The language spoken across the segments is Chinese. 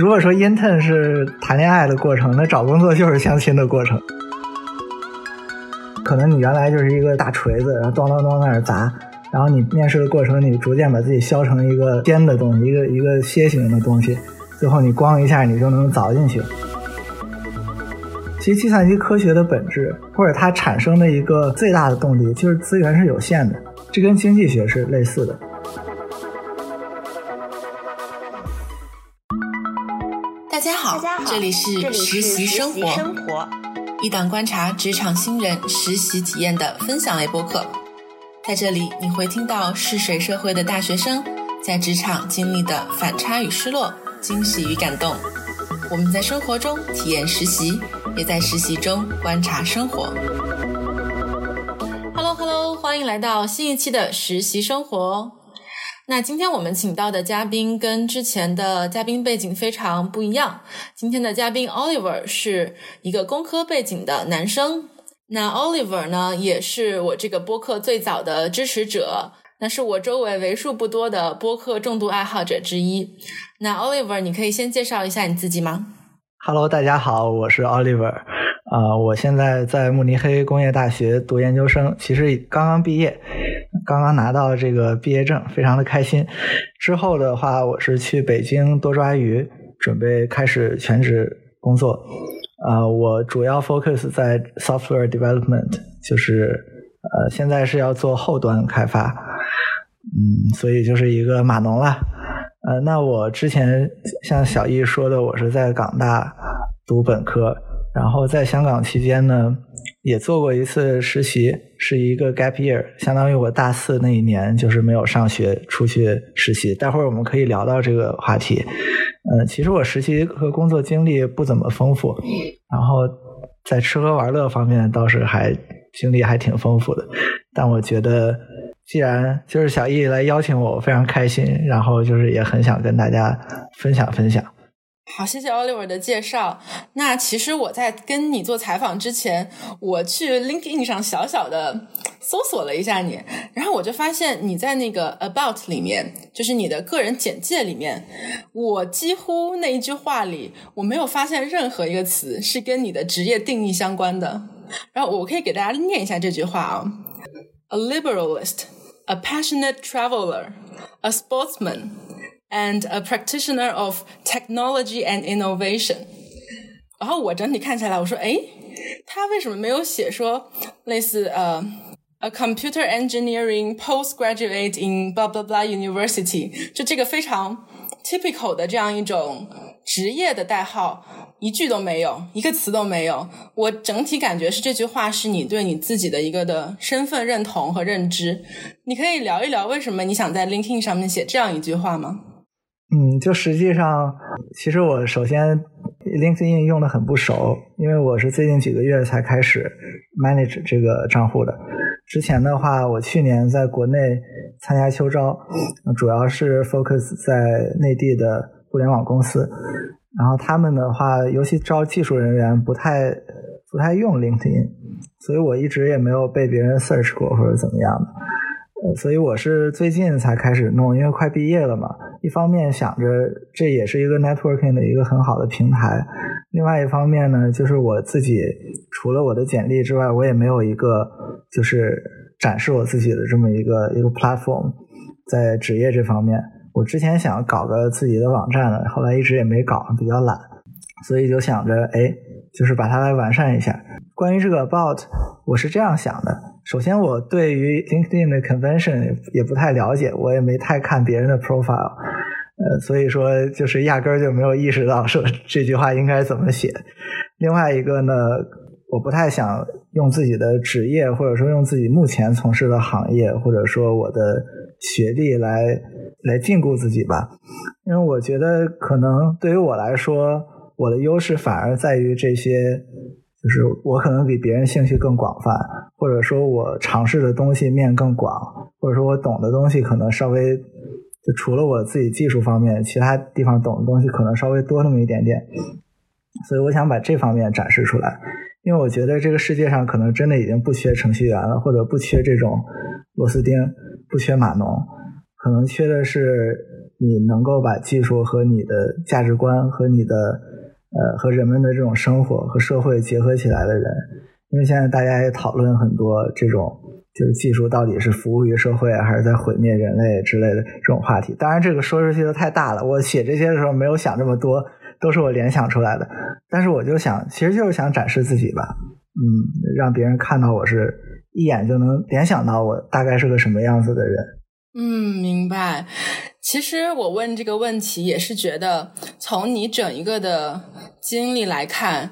如果说 intern 是谈恋爱的过程，那找工作就是相亲的过程。可能你原来就是一个大锤子，然后咚咚咚在那砸，然后你面试的过程，你逐渐把自己削成一个尖的东西，一个一个楔形的东西，最后你咣一下你就能凿进去。其实计算机科学的本质，或者它产生的一个最大的动力，就是资源是有限的，这跟经济学是类似的。这里是实习生活。一档观察职场新人实习体验的分享类播客，在这里你会听到试水社会的大学生在职场经历的反差与失落、惊喜与感动。我们在生活中体验实习，也在实习中观察生活。Hello Hello，欢迎来到新一期的实习生活。那今天我们请到的嘉宾跟之前的嘉宾背景非常不一样。今天的嘉宾 Oliver 是一个工科背景的男生。那 Oliver 呢，也是我这个播客最早的支持者，那是我周围为数不多的播客重度爱好者之一。那 Oliver，你可以先介绍一下你自己吗？Hello，大家好，我是 Oliver。啊，我现在在慕尼黑工业大学读研究生，其实刚刚毕业。刚刚拿到这个毕业证，非常的开心。之后的话，我是去北京多抓鱼，准备开始全职工作。啊，我主要 focus 在 software development，就是呃，现在是要做后端开发。嗯，所以就是一个码农了。呃，那我之前像小易说的，我是在港大读本科，然后在香港期间呢。也做过一次实习，是一个 gap year，相当于我大四那一年就是没有上学，出去实习。待会儿我们可以聊到这个话题。嗯，其实我实习和工作经历不怎么丰富，然后在吃喝玩乐方面倒是还经历还挺丰富的。但我觉得，既然就是小易来邀请我，我非常开心，然后就是也很想跟大家分享分享。好，谢谢 Oliver 的介绍。那其实我在跟你做采访之前，我去 LinkedIn 上小小的搜索了一下你，然后我就发现你在那个 About 里面，就是你的个人简介里面，我几乎那一句话里，我没有发现任何一个词是跟你的职业定义相关的。然后我可以给大家念一下这句话啊：A liberalist, a passionate traveler, a sportsman. And a practitioner of technology and innovation。然后我整体看起来，我说，哎，他为什么没有写说类似呃，a computer engineering postgraduate in blah blah blah university？就这个非常 typical 的这样一种职业的代号，一句都没有，一个词都没有。我整体感觉是这句话是你对你自己的一个的身份认同和认知。你可以聊一聊为什么你想在 LinkedIn 上面写这样一句话吗？嗯，就实际上，其实我首先 LinkedIn 用的很不熟，因为我是最近几个月才开始 manage 这个账户的。之前的话，我去年在国内参加秋招，主要是 focus 在内地的互联网公司，然后他们的话，尤其招技术人员，不太不太用 LinkedIn，所以我一直也没有被别人 search 过或者怎么样的。呃，所以我是最近才开始弄，因为快毕业了嘛。一方面想着这也是一个 networking 的一个很好的平台，另外一方面呢，就是我自己除了我的简历之外，我也没有一个就是展示我自己的这么一个一个 platform。在职业这方面，我之前想搞个自己的网站的，后来一直也没搞，比较懒，所以就想着，哎，就是把它来完善一下。关于这个 about，我是这样想的。首先，我对于 LinkedIn 的 convention 也不太了解，我也没太看别人的 profile，呃，所以说就是压根儿就没有意识到说这句话应该怎么写。另外一个呢，我不太想用自己的职业，或者说用自己目前从事的行业，或者说我的学历来来禁锢自己吧，因为我觉得可能对于我来说，我的优势反而在于这些。就是我可能比别人兴趣更广泛，或者说我尝试的东西面更广，或者说我懂的东西可能稍微就除了我自己技术方面，其他地方懂的东西可能稍微多那么一点点。所以我想把这方面展示出来，因为我觉得这个世界上可能真的已经不缺程序员了，或者不缺这种螺丝钉，不缺码农，可能缺的是你能够把技术和你的价值观和你的呃和人们的这种生活和社会结合起来的人。因为现在大家也讨论很多这种，就是技术到底是服务于社会还是在毁灭人类之类的这种话题。当然，这个说出去的太大了，我写这些的时候没有想这么多，都是我联想出来的。但是我就想，其实就是想展示自己吧，嗯，让别人看到我是一眼就能联想到我大概是个什么样子的人。嗯，明白。其实我问这个问题也是觉得，从你整一个的经历来看。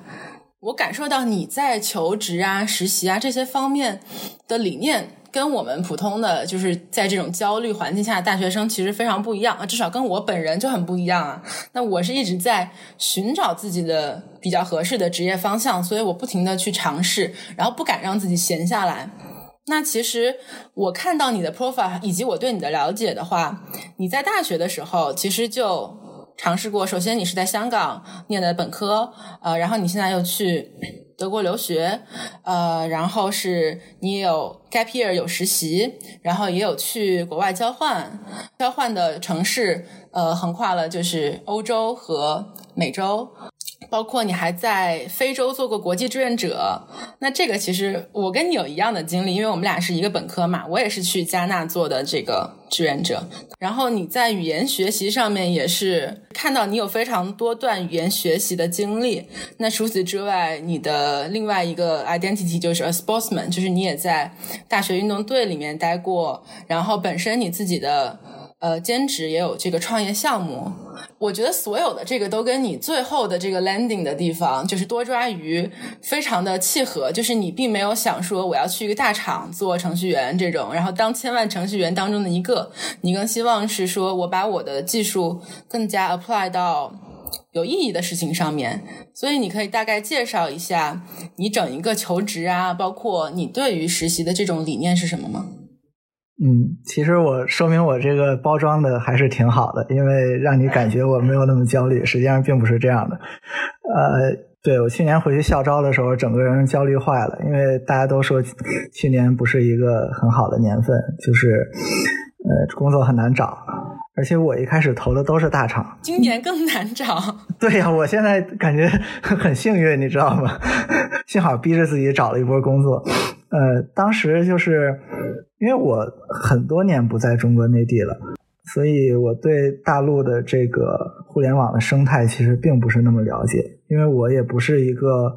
我感受到你在求职啊、实习啊这些方面的理念，跟我们普通的就是在这种焦虑环境下的大学生其实非常不一样啊，至少跟我本人就很不一样啊。那我是一直在寻找自己的比较合适的职业方向，所以我不停的去尝试，然后不敢让自己闲下来。那其实我看到你的 profile 以及我对你的了解的话，你在大学的时候其实就。尝试过，首先你是在香港念的本科，呃，然后你现在又去德国留学，呃，然后是你也有 gap year 有实习，然后也有去国外交换，交换的城市，呃，横跨了就是欧洲和美洲。包括你还在非洲做过国际志愿者，那这个其实我跟你有一样的经历，因为我们俩是一个本科嘛，我也是去加纳做的这个志愿者。然后你在语言学习上面也是看到你有非常多段语言学习的经历。那除此之外，你的另外一个 identity 就是 a sportsman，就是你也在大学运动队里面待过，然后本身你自己的。呃，兼职也有这个创业项目，我觉得所有的这个都跟你最后的这个 landing 的地方，就是多抓鱼，非常的契合。就是你并没有想说我要去一个大厂做程序员这种，然后当千万程序员当中的一个，你更希望是说我把我的技术更加 apply 到有意义的事情上面。所以你可以大概介绍一下你整一个求职啊，包括你对于实习的这种理念是什么吗？嗯，其实我说明我这个包装的还是挺好的，因为让你感觉我没有那么焦虑，实际上并不是这样的。呃，对我去年回去校招的时候，整个人焦虑坏了，因为大家都说去年不是一个很好的年份，就是呃工作很难找，而且我一开始投的都是大厂，今年更难找。对呀，我现在感觉很幸运，你知道吗？幸好逼着自己找了一波工作。呃，当时就是因为我很多年不在中国内地了，所以我对大陆的这个互联网的生态其实并不是那么了解。因为我也不是一个，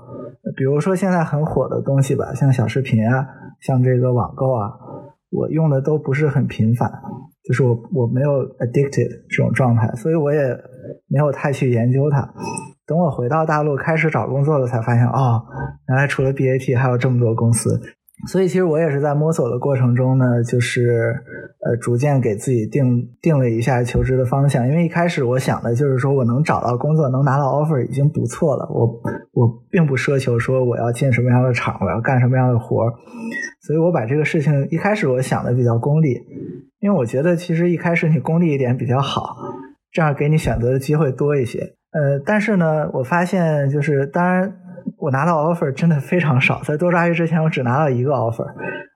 比如说现在很火的东西吧，像小视频啊，像这个网购啊，我用的都不是很频繁，就是我我没有 addicted 这种状态，所以我也没有太去研究它。等我回到大陆开始找工作了，才发现哦，原来除了 BAT 还有这么多公司。所以其实我也是在摸索的过程中呢，就是呃逐渐给自己定定了一下求职的方向。因为一开始我想的就是说我能找到工作，能拿到 offer 已经不错了。我我并不奢求说我要进什么样的厂，我要干什么样的活儿。所以我把这个事情一开始我想的比较功利，因为我觉得其实一开始你功利一点比较好，这样给你选择的机会多一些。呃，但是呢，我发现就是当然。我拿到 offer 真的非常少，在多抓鱼之前，我只拿到一个 offer。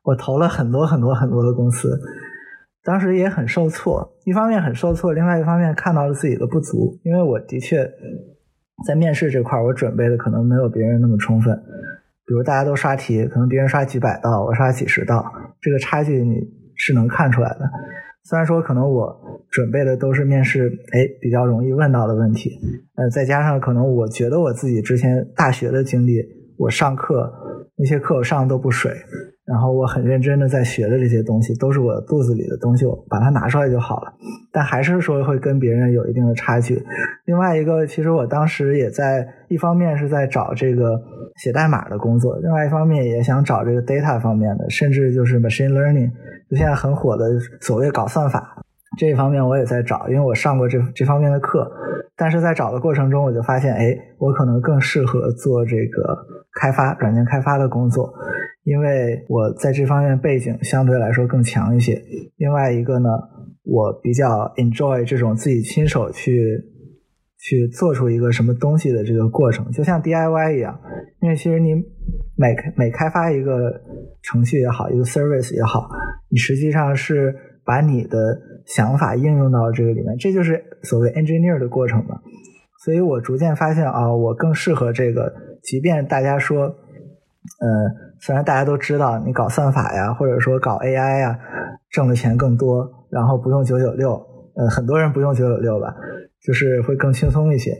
我投了很多很多很多的公司，当时也很受挫。一方面很受挫，另外一方面看到了自己的不足，因为我的确在面试这块我准备的可能没有别人那么充分。比如大家都刷题，可能别人刷几百道，我刷几十道，这个差距你是能看出来的。虽然说可能我准备的都是面试哎比较容易问到的问题，呃，再加上可能我觉得我自己之前大学的经历，我上课那些课我上的都不水，然后我很认真的在学的这些东西都是我肚子里的东西，我把它拿出来就好了。但还是说会跟别人有一定的差距。另外一个，其实我当时也在一方面是在找这个写代码的工作，另外一方面也想找这个 data 方面的，甚至就是 machine learning。就现在很火的所谓搞算法这一方面，我也在找，因为我上过这这方面的课。但是在找的过程中，我就发现，哎，我可能更适合做这个开发、软件开发的工作，因为我在这方面背景相对来说更强一些。另外一个呢，我比较 enjoy 这种自己亲手去去做出一个什么东西的这个过程，就像 DIY 一样。因为其实你每每开发一个程序也好，一个 service 也好。你实际上是把你的想法应用到这个里面，这就是所谓 engineer 的过程嘛。所以我逐渐发现啊，我更适合这个，即便大家说，呃，虽然大家都知道你搞算法呀，或者说搞 AI 呀，挣的钱更多，然后不用九九六，呃，很多人不用九九六吧，就是会更轻松一些。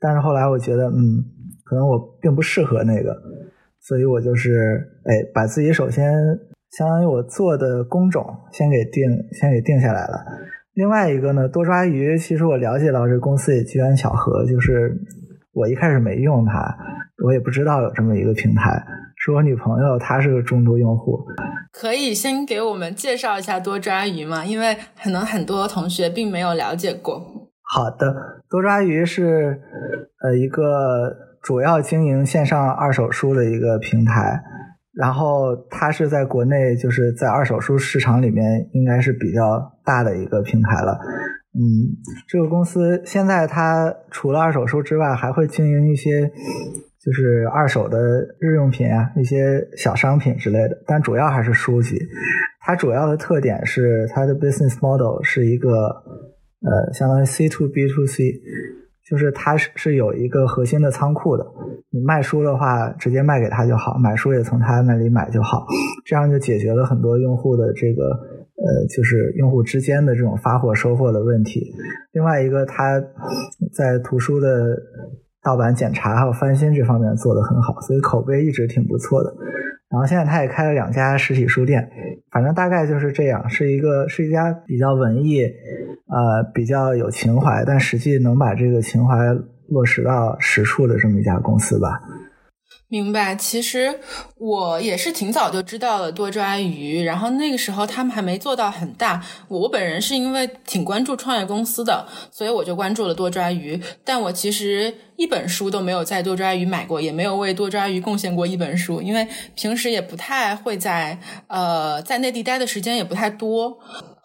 但是后来我觉得，嗯，可能我并不适合那个，所以我就是，哎，把自己首先相当于我做的工种先给定，先给定下来了。另外一个呢，多抓鱼，其实我了解到这公司也机缘巧合，就是我一开始没用它，我也不知道有这么一个平台，是我女朋友，她是个重度用户。可以先给我们介绍一下多抓鱼吗？因为可能很多同学并没有了解过。好的，多抓鱼是呃一个主要经营线上二手书的一个平台。然后它是在国内，就是在二手书市场里面，应该是比较大的一个平台了。嗯，这个公司现在它除了二手书之外，还会经营一些就是二手的日用品啊，一些小商品之类的，但主要还是书籍。它主要的特点是它的 business model 是一个呃，相当于 C to B to C。就是它是是有一个核心的仓库的，你卖书的话直接卖给他就好，买书也从他那里买就好，这样就解决了很多用户的这个呃，就是用户之间的这种发货收货的问题。另外一个，他在图书的盗版检查还有翻新这方面做得很好，所以口碑一直挺不错的。然后现在他也开了两家实体书店，反正大概就是这样，是一个是一家比较文艺，呃，比较有情怀，但实际能把这个情怀落实到实处的这么一家公司吧。明白，其实我也是挺早就知道了多抓鱼，然后那个时候他们还没做到很大。我本人是因为挺关注创业公司的，所以我就关注了多抓鱼。但我其实一本书都没有在多抓鱼买过，也没有为多抓鱼贡献过一本书，因为平时也不太会在呃在内地待的时间也不太多。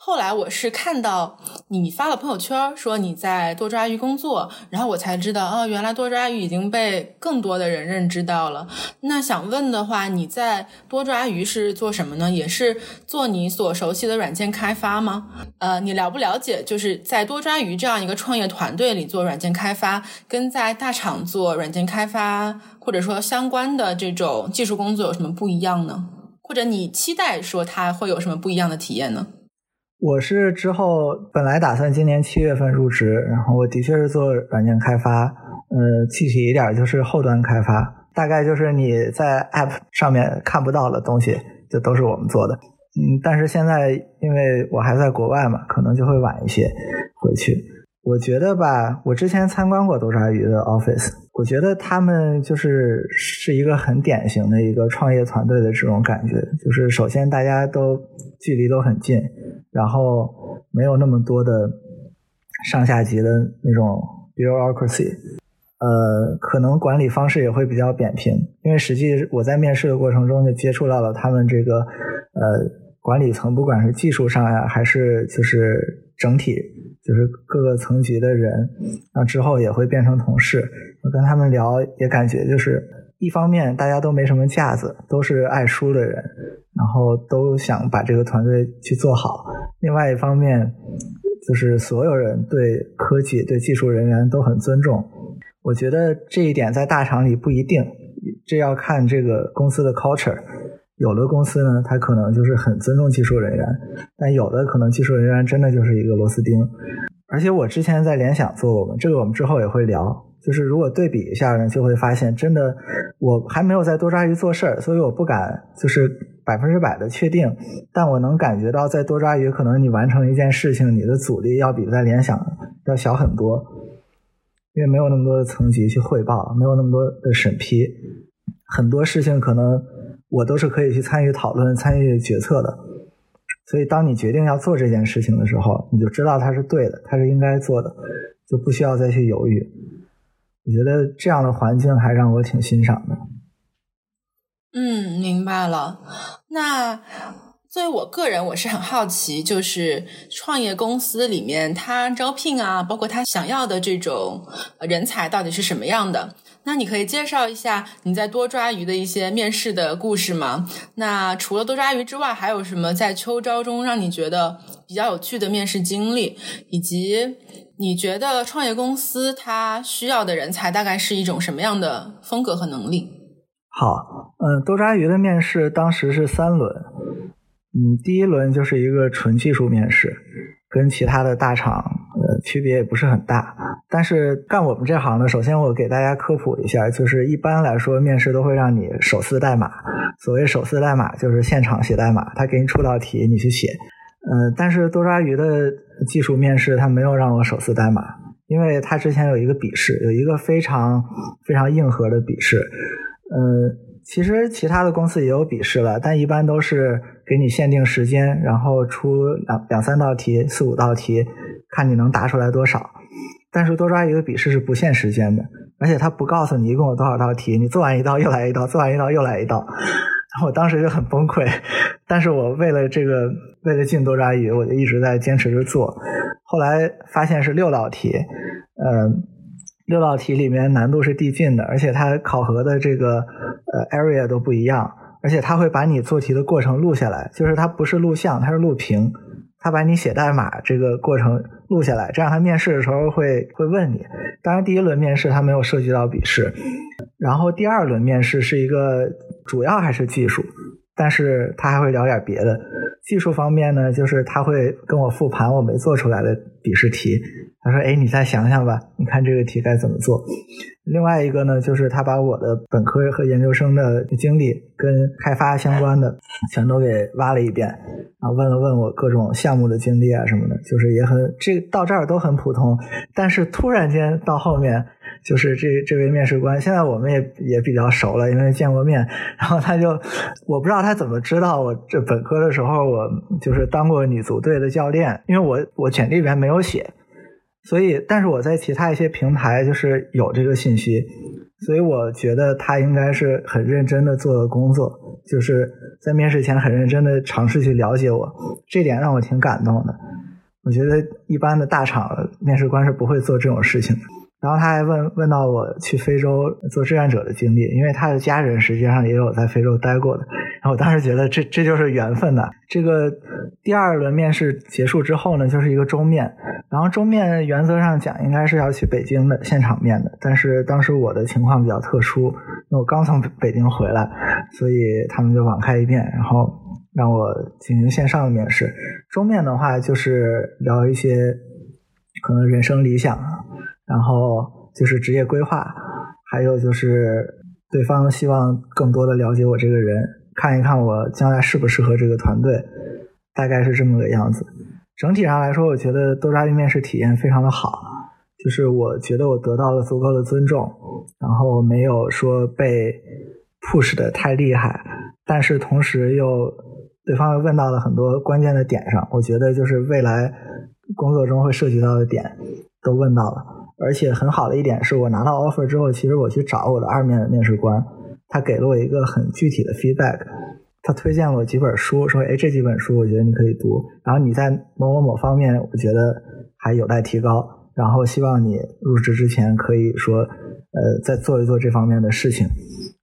后来我是看到你发了朋友圈说你在多抓鱼工作，然后我才知道哦，原来多抓鱼已经被更多的人认知到了。那想问的话，你在多抓鱼是做什么呢？也是做你所熟悉的软件开发吗？呃，你了不了解就是在多抓鱼这样一个创业团队里做软件开发，跟在大厂做软件开发或者说相关的这种技术工作有什么不一样呢？或者你期待说它会有什么不一样的体验呢？我是之后本来打算今年七月份入职，然后我的确是做软件开发，呃，具体一点就是后端开发，大概就是你在 App 上面看不到的东西，就都是我们做的。嗯，但是现在因为我还在国外嘛，可能就会晚一些回去。我觉得吧，我之前参观过多抓鱼的 Office，我觉得他们就是是一个很典型的一个创业团队的这种感觉，就是首先大家都距离都很近。然后没有那么多的上下级的那种 bureaucracy，呃，可能管理方式也会比较扁平。因为实际我在面试的过程中就接触到了他们这个呃管理层，不管是技术上呀，还是就是整体就是各个层级的人，那之后也会变成同事。我跟他们聊也感觉就是。一方面大家都没什么架子，都是爱书的人，然后都想把这个团队去做好。另外一方面，就是所有人对科技、对技术人员都很尊重。我觉得这一点在大厂里不一定，这要看这个公司的 culture。有的公司呢，它可能就是很尊重技术人员，但有的可能技术人员真的就是一个螺丝钉。而且我之前在联想做过，这个我们之后也会聊。就是如果对比一下呢，就会发现真的，我还没有在多抓鱼做事儿，所以我不敢就是百分之百的确定。但我能感觉到，在多抓鱼，可能你完成一件事情，你的阻力要比在联想要小很多，因为没有那么多的层级去汇报，没有那么多的审批，很多事情可能我都是可以去参与讨论、参与决策的。所以，当你决定要做这件事情的时候，你就知道它是对的，它是应该做的，就不需要再去犹豫。我觉得这样的环境还让我挺欣赏的。嗯，明白了。那作为我个人，我是很好奇，就是创业公司里面他招聘啊，包括他想要的这种人才到底是什么样的。那你可以介绍一下你在多抓鱼的一些面试的故事吗？那除了多抓鱼之外，还有什么在秋招中让你觉得比较有趣的面试经历？以及你觉得创业公司它需要的人才大概是一种什么样的风格和能力？好，嗯，多抓鱼的面试当时是三轮，嗯，第一轮就是一个纯技术面试，跟其他的大厂。呃，区别也不是很大，但是干我们这行的，首先我给大家科普一下，就是一般来说面试都会让你手撕代码。所谓手撕代码，就是现场写代码，他给你出道题，你去写。呃，但是多抓鱼的技术面试，他没有让我手撕代码，因为他之前有一个笔试，有一个非常非常硬核的笔试。呃，其实其他的公司也有笔试了，但一般都是给你限定时间，然后出两两三道题，四五道题。看你能答出来多少，但是多抓鱼的笔试是不限时间的，而且他不告诉你一共有多少道题，你做完一道又来一道，做完一道又来一道，我当时就很崩溃。但是我为了这个，为了进多抓鱼，我就一直在坚持着做。后来发现是六道题，嗯，六道题里面难度是递进的，而且它考核的这个呃 area 都不一样，而且他会把你做题的过程录下来，就是它不是录像，它是录屏。他把你写代码这个过程录下来，这样他面试的时候会会问你。当然，第一轮面试他没有涉及到笔试，然后第二轮面试是一个主要还是技术，但是他还会聊点别的。技术方面呢，就是他会跟我复盘我没做出来的笔试题。他说：“哎，你再想想吧，你看这个题该怎么做。”另外一个呢，就是他把我的本科和研究生的经历跟开发相关的全都给挖了一遍，啊问了问我各种项目的经历啊什么的，就是也很这到这儿都很普通。但是突然间到后面，就是这这位面试官，现在我们也也比较熟了，因为见过面。然后他就我不知道他怎么知道我这本科的时候我就是当过女足队的教练，因为我我简历里面没有写。所以，但是我在其他一些平台就是有这个信息，所以我觉得他应该是很认真的做的工作，就是在面试前很认真的尝试去了解我，这点让我挺感动的。我觉得一般的大厂面试官是不会做这种事情的。然后他还问问到我去非洲做志愿者的经历，因为他的家人实际上也有在非洲待过的。然后我当时觉得这这就是缘分呐。这个第二轮面试结束之后呢，就是一个终面。然后终面原则上讲应该是要去北京的现场面的，但是当时我的情况比较特殊，因为我刚从北京回来，所以他们就网开一面，然后让我进行线上的面试。终面的话就是聊一些可能人生理想。然后就是职业规划，还有就是对方希望更多的了解我这个人，看一看我将来适不适合这个团队，大概是这么个样子。整体上来说，我觉得多抓鱼面试体验非常的好，就是我觉得我得到了足够的尊重，然后没有说被 push 的太厉害，但是同时又对方又问到了很多关键的点上，我觉得就是未来工作中会涉及到的点都问到了。而且很好的一点是我拿到 offer 之后，其实我去找我的二面的面试官，他给了我一个很具体的 feedback，他推荐了我几本书，说哎这几本书我觉得你可以读，然后你在某某某方面我觉得还有待提高，然后希望你入职之前可以说呃再做一做这方面的事情。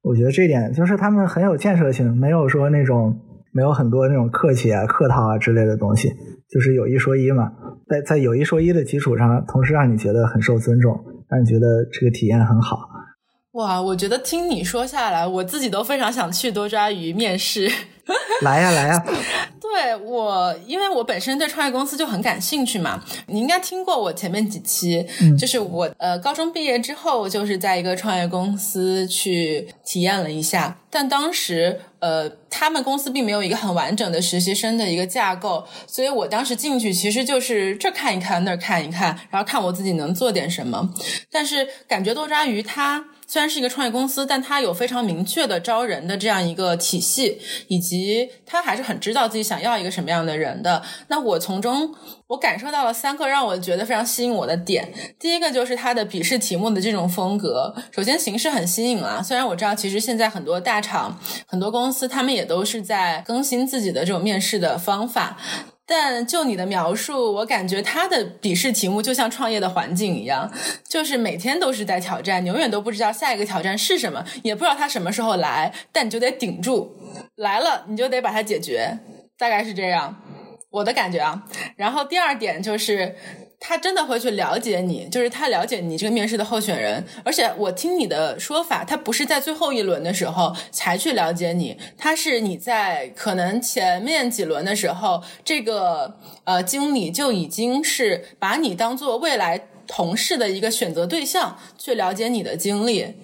我觉得这点就是他们很有建设性，没有说那种没有很多那种客气啊、客套啊之类的东西，就是有一说一嘛。在在有一说一的基础上，同时让你觉得很受尊重，让你觉得这个体验很好。哇，我觉得听你说下来，我自己都非常想去多抓鱼面试。来 呀来呀！对我，因为我本身对创业公司就很感兴趣嘛。你应该听过我前面几期，就是我呃高中毕业之后，就是在一个创业公司去体验了一下，但当时呃他们公司并没有一个很完整的实习生的一个架构，所以我当时进去其实就是这看一看那儿看一看，然后看我自己能做点什么。但是感觉多抓鱼它。虽然是一个创业公司，但它有非常明确的招人的这样一个体系，以及他还是很知道自己想要一个什么样的人的。那我从中，我感受到了三个让我觉得非常吸引我的点。第一个就是它的笔试题目的这种风格，首先形式很新颖啊。虽然我知道，其实现在很多大厂、很多公司，他们也都是在更新自己的这种面试的方法。但就你的描述，我感觉他的笔试题目就像创业的环境一样，就是每天都是在挑战，永远都不知道下一个挑战是什么，也不知道他什么时候来，但你就得顶住，来了你就得把它解决，大概是这样，我的感觉啊。然后第二点就是。他真的会去了解你，就是他了解你这个面试的候选人，而且我听你的说法，他不是在最后一轮的时候才去了解你，他是你在可能前面几轮的时候，这个呃经理就已经是把你当做未来同事的一个选择对象去了解你的经历。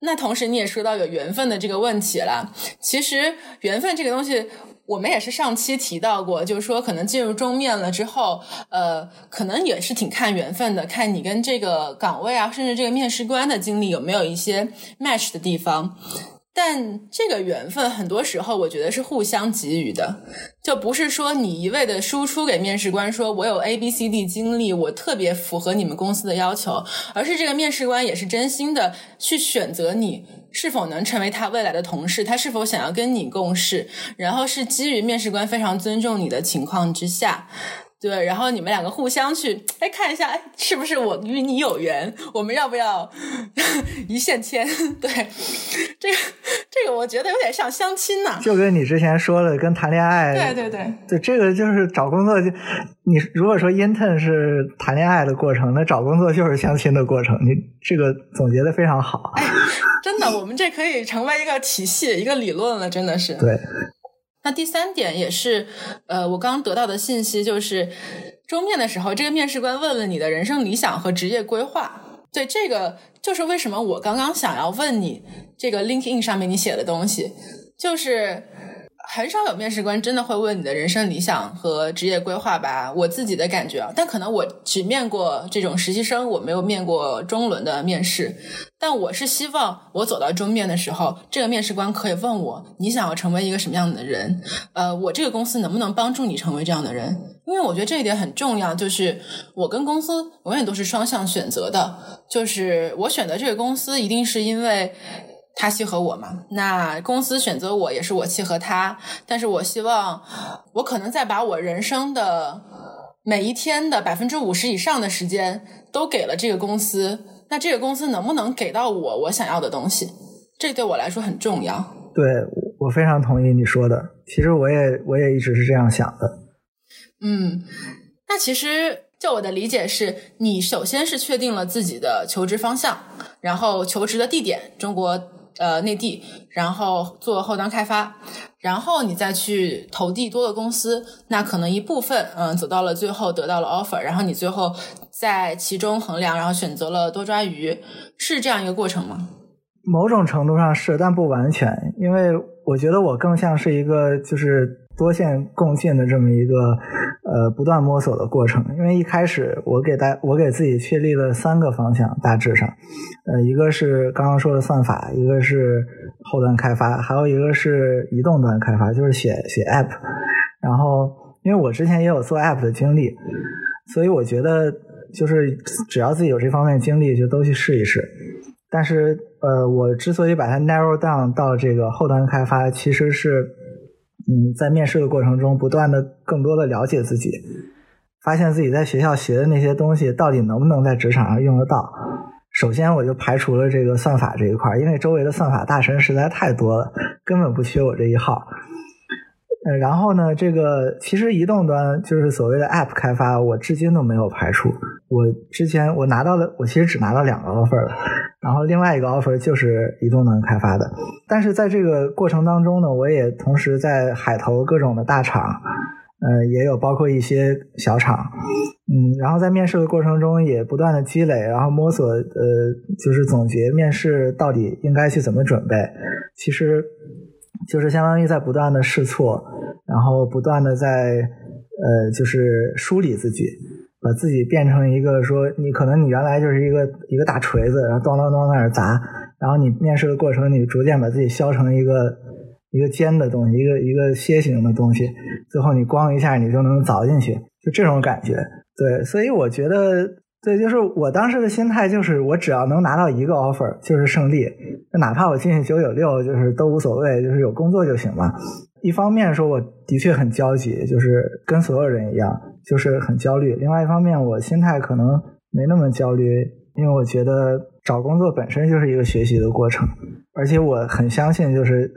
那同时你也说到有缘分的这个问题了，其实缘分这个东西。我们也是上期提到过，就是说可能进入中面了之后，呃，可能也是挺看缘分的，看你跟这个岗位啊，甚至这个面试官的经历有没有一些 match 的地方。但这个缘分很多时候，我觉得是互相给予的，就不是说你一味的输出给面试官，说我有 A、B、C、D 经历，我特别符合你们公司的要求，而是这个面试官也是真心的去选择你是否能成为他未来的同事，他是否想要跟你共事，然后是基于面试官非常尊重你的情况之下。对，然后你们两个互相去，哎，看一下，哎，是不是我与你有缘？我们要不要 一线牵？对，这个这个，我觉得有点像相亲呢。就跟你之前说的，跟谈恋爱，对对对，对这个就是找工作，就你如果说 intern 是谈恋爱的过程，那找工作就是相亲的过程。你这个总结的非常好。哎，真的，我们这可以成为一个体系，一个理论了，真的是。对。那第三点也是，呃，我刚刚得到的信息就是，终面的时候，这个面试官问了你的人生理想和职业规划。对，这个就是为什么我刚刚想要问你这个 LinkedIn 上面你写的东西，就是。很少有面试官真的会问你的人生理想和职业规划吧？我自己的感觉啊，但可能我只面过这种实习生，我没有面过中轮的面试。但我是希望我走到终面的时候，这个面试官可以问我：你想要成为一个什么样的人？呃，我这个公司能不能帮助你成为这样的人？因为我觉得这一点很重要，就是我跟公司永远都是双向选择的，就是我选择这个公司一定是因为。他契合我嘛？那公司选择我也是我契合他，但是我希望我可能在把我人生的每一天的百分之五十以上的时间都给了这个公司，那这个公司能不能给到我我想要的东西？这对我来说很重要。对，我非常同意你说的。其实我也我也一直是这样想的。嗯，那其实就我的理解是，你首先是确定了自己的求职方向，然后求职的地点，中国。呃，内地，然后做后端开发，然后你再去投递多个公司，那可能一部分，嗯，走到了最后得到了 offer，然后你最后在其中衡量，然后选择了多抓鱼，是这样一个过程吗？某种程度上是，但不完全，因为我觉得我更像是一个就是。多线共进的这么一个呃不断摸索的过程，因为一开始我给大我给自己确立了三个方向，大致上，呃一个是刚刚说的算法，一个是后端开发，还有一个是移动端开发，就是写写 app。然后因为我之前也有做 app 的经历，所以我觉得就是只要自己有这方面经历，就都去试一试。但是呃我之所以把它 narrow down 到这个后端开发，其实是。嗯，在面试的过程中，不断的更多的了解自己，发现自己在学校学的那些东西到底能不能在职场上用得到。首先，我就排除了这个算法这一块，因为周围的算法大神实在太多了，根本不缺我这一号。呃，然后呢，这个其实移动端就是所谓的 App 开发，我至今都没有排除。我之前我拿到了，我其实只拿到两个 offer 了，然后另外一个 offer 就是移动端开发的。但是在这个过程当中呢，我也同时在海投各种的大厂，呃，也有包括一些小厂，嗯，然后在面试的过程中也不断的积累，然后摸索，呃，就是总结面试到底应该去怎么准备。其实。就是相当于在不断的试错，然后不断的在呃，就是梳理自己，把自己变成一个说你可能你原来就是一个一个大锤子，然后咚咚咚在那儿砸，然后你面试的过程你逐渐把自己削成一个一个尖的东西，一个一个楔形的东西，最后你咣一下你就能凿进去，就这种感觉。对，所以我觉得，对，就是我当时的心态就是，我只要能拿到一个 offer 就是胜利，哪怕我进去九九六，就是都无所谓，就是有工作就行了。一方面说我的确很焦急，就是跟所有人一样，就是很焦虑；另外一方面，我心态可能没那么焦虑，因为我觉得找工作本身就是一个学习的过程，而且我很相信，就是。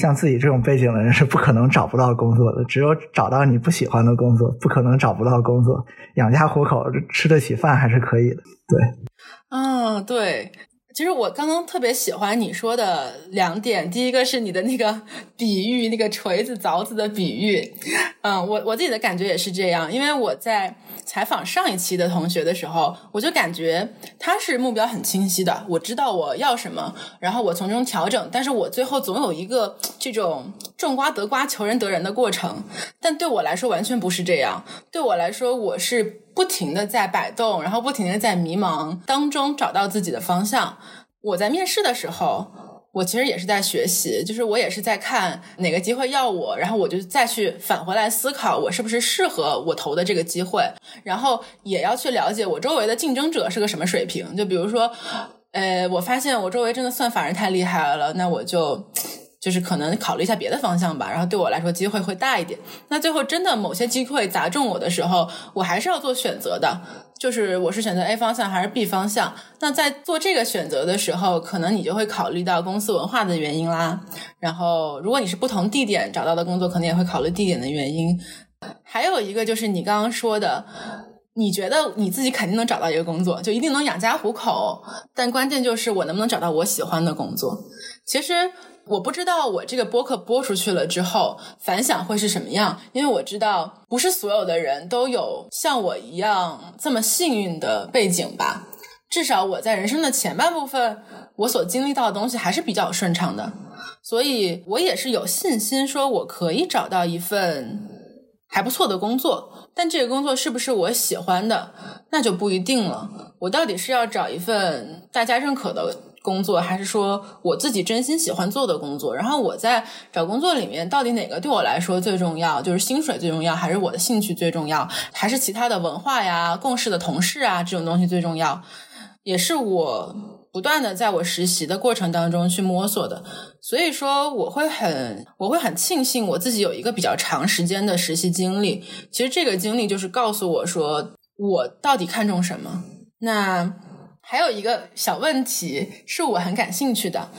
像自己这种背景的人是不可能找不到工作的，只有找到你不喜欢的工作，不可能找不到工作，养家糊口吃得起饭还是可以的。对，嗯，对。其实我刚刚特别喜欢你说的两点，第一个是你的那个 比喻，那个锤子凿子的比喻。嗯，我我自己的感觉也是这样，因为我在。采访上一期的同学的时候，我就感觉他是目标很清晰的，我知道我要什么，然后我从中调整，但是我最后总有一个这种种瓜得瓜、求人得人的过程。但对我来说完全不是这样，对我来说我是不停的在摆动，然后不停的在迷茫当中找到自己的方向。我在面试的时候。我其实也是在学习，就是我也是在看哪个机会要我，然后我就再去返回来思考我是不是适合我投的这个机会，然后也要去了解我周围的竞争者是个什么水平。就比如说，呃，我发现我周围真的算法人太厉害了，那我就。就是可能考虑一下别的方向吧，然后对我来说机会会大一点。那最后真的某些机会砸中我的时候，我还是要做选择的。就是我是选择 A 方向还是 B 方向？那在做这个选择的时候，可能你就会考虑到公司文化的原因啦。然后如果你是不同地点找到的工作，可能也会考虑地点的原因。还有一个就是你刚刚说的，你觉得你自己肯定能找到一个工作，就一定能养家糊口。但关键就是我能不能找到我喜欢的工作？其实。我不知道我这个播客播出去了之后反响会是什么样，因为我知道不是所有的人都有像我一样这么幸运的背景吧。至少我在人生的前半部分，我所经历到的东西还是比较顺畅的，所以我也是有信心说我可以找到一份还不错的工作。但这个工作是不是我喜欢的，那就不一定了。我到底是要找一份大家认可的？工作还是说我自己真心喜欢做的工作，然后我在找工作里面到底哪个对我来说最重要？就是薪水最重要，还是我的兴趣最重要，还是其他的文化呀、共事的同事啊这种东西最重要？也是我不断的在我实习的过程当中去摸索的。所以说，我会很我会很庆幸我自己有一个比较长时间的实习经历。其实这个经历就是告诉我说，我到底看重什么。那。还有一个小问题是我很感兴趣的，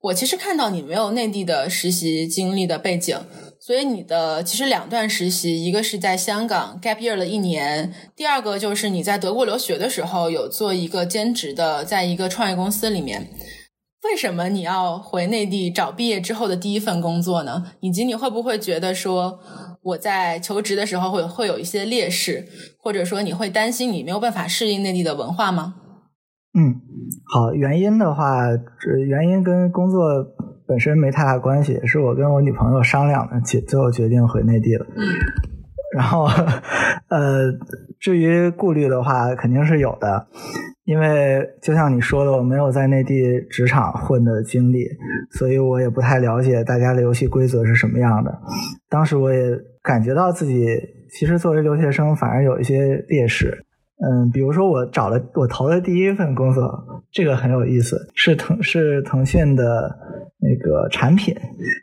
我其实看到你没有内地的实习经历的背景，所以你的其实两段实习，一个是在香港 gap year 了一年，第二个就是你在德国留学的时候有做一个兼职的，在一个创业公司里面。为什么你要回内地找毕业之后的第一份工作呢？以及你会不会觉得说我在求职的时候会会有一些劣势，或者说你会担心你没有办法适应内地的文化吗？嗯，好，原因的话，原因跟工作本身没太大关系，是我跟我女朋友商量的，决最后决定回内地了。嗯，然后，呃，至于顾虑的话，肯定是有的，因为就像你说的，我没有在内地职场混的经历，所以我也不太了解大家的游戏规则是什么样的。当时我也感觉到自己其实作为留学生反而有一些劣势。嗯，比如说我找了我投的第一份工作，这个很有意思，是腾是腾讯的那个产品，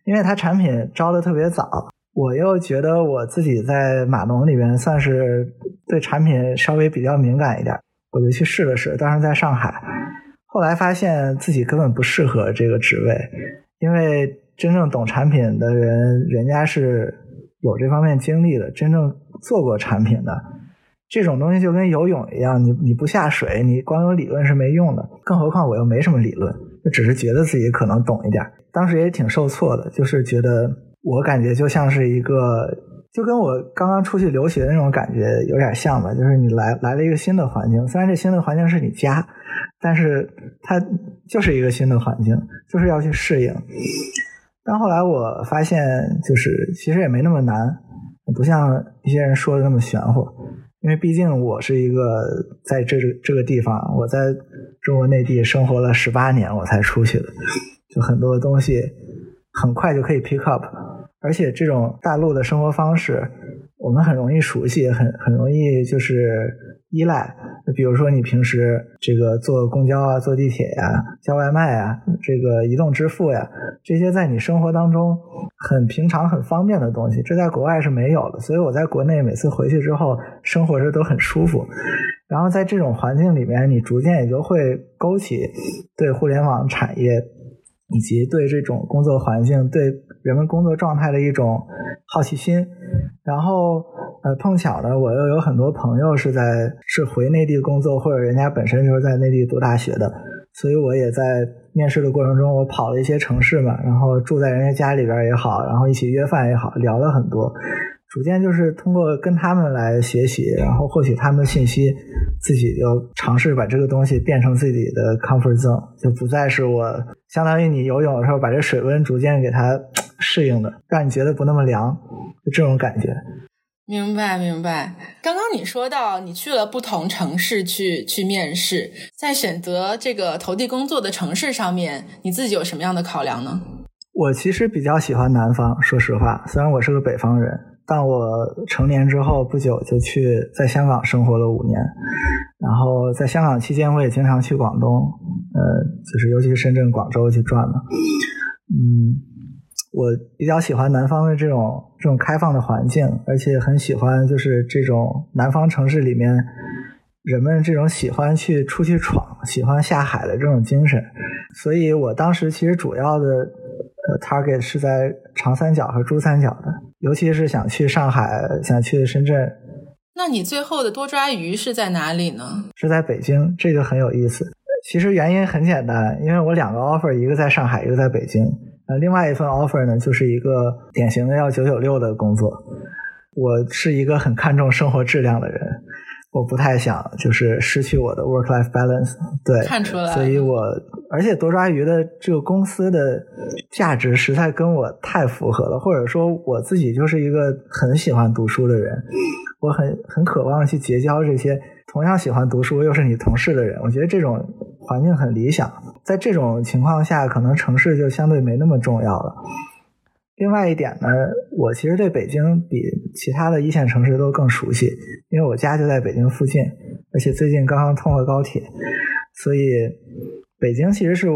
因为它产品招的特别早，我又觉得我自己在码农里边算是对产品稍微比较敏感一点，我就去试了试，当时在上海，后来发现自己根本不适合这个职位，因为真正懂产品的人，人家是有这方面经历的，真正做过产品的。这种东西就跟游泳一样，你你不下水，你光有理论是没用的。更何况我又没什么理论，就只是觉得自己可能懂一点。当时也挺受挫的，就是觉得我感觉就像是一个，就跟我刚刚出去留学那种感觉有点像吧。就是你来来了一个新的环境，虽然这新的环境是你家，但是它就是一个新的环境，就是要去适应。但后来我发现，就是其实也没那么难，不像一些人说的那么玄乎。因为毕竟我是一个在这这个地方，我在中国内地生活了十八年，我才出去的，就很多东西很快就可以 pick up，而且这种大陆的生活方式，我们很容易熟悉，很很容易就是依赖。比如说你平时这个坐公交啊、坐地铁呀、叫外卖啊、这个移动支付呀，这些在你生活当中很平常、很方便的东西，这在国外是没有的。所以我在国内每次回去之后，生活着都很舒服。然后在这种环境里面，你逐渐也就会勾起对互联网产业以及对这种工作环境、对人们工作状态的一种好奇心。然后，呃，碰巧呢，我又有很多朋友是在是回内地工作，或者人家本身就是在内地读大学的，所以我也在面试的过程中，我跑了一些城市嘛，然后住在人家家里边也好，然后一起约饭也好，聊了很多。逐渐就是通过跟他们来学习，然后获取他们的信息，自己就尝试把这个东西变成自己的 comfort zone，就不再是我相当于你游泳的时候把这水温逐渐给它 适应的，让你觉得不那么凉，就这种感觉。明白，明白。刚刚你说到你去了不同城市去去面试，在选择这个投递工作的城市上面，你自己有什么样的考量呢？我其实比较喜欢南方，说实话，虽然我是个北方人。但我成年之后不久就去在香港生活了五年，然后在香港期间我也经常去广东，呃，就是尤其是深圳、广州去转嘛。嗯，我比较喜欢南方的这种这种开放的环境，而且很喜欢就是这种南方城市里面人们这种喜欢去出去闯、喜欢下海的这种精神。所以我当时其实主要的呃 target 是在长三角和珠三角的。尤其是想去上海，想去深圳。那你最后的多抓鱼是在哪里呢？是在北京，这个很有意思。其实原因很简单，因为我两个 offer，一个在上海，一个在北京。呃，另外一份 offer 呢，就是一个典型的要九九六的工作。我是一个很看重生活质量的人。我不太想就是失去我的 work life balance，对，看出来，所以我而且多抓鱼的这个公司的价值实在跟我太符合了，或者说我自己就是一个很喜欢读书的人，我很很渴望去结交这些同样喜欢读书又是你同事的人，我觉得这种环境很理想，在这种情况下，可能城市就相对没那么重要了。另外一点呢，我其实对北京比其他的一线城市都更熟悉，因为我家就在北京附近，而且最近刚刚通了高铁，所以北京其实是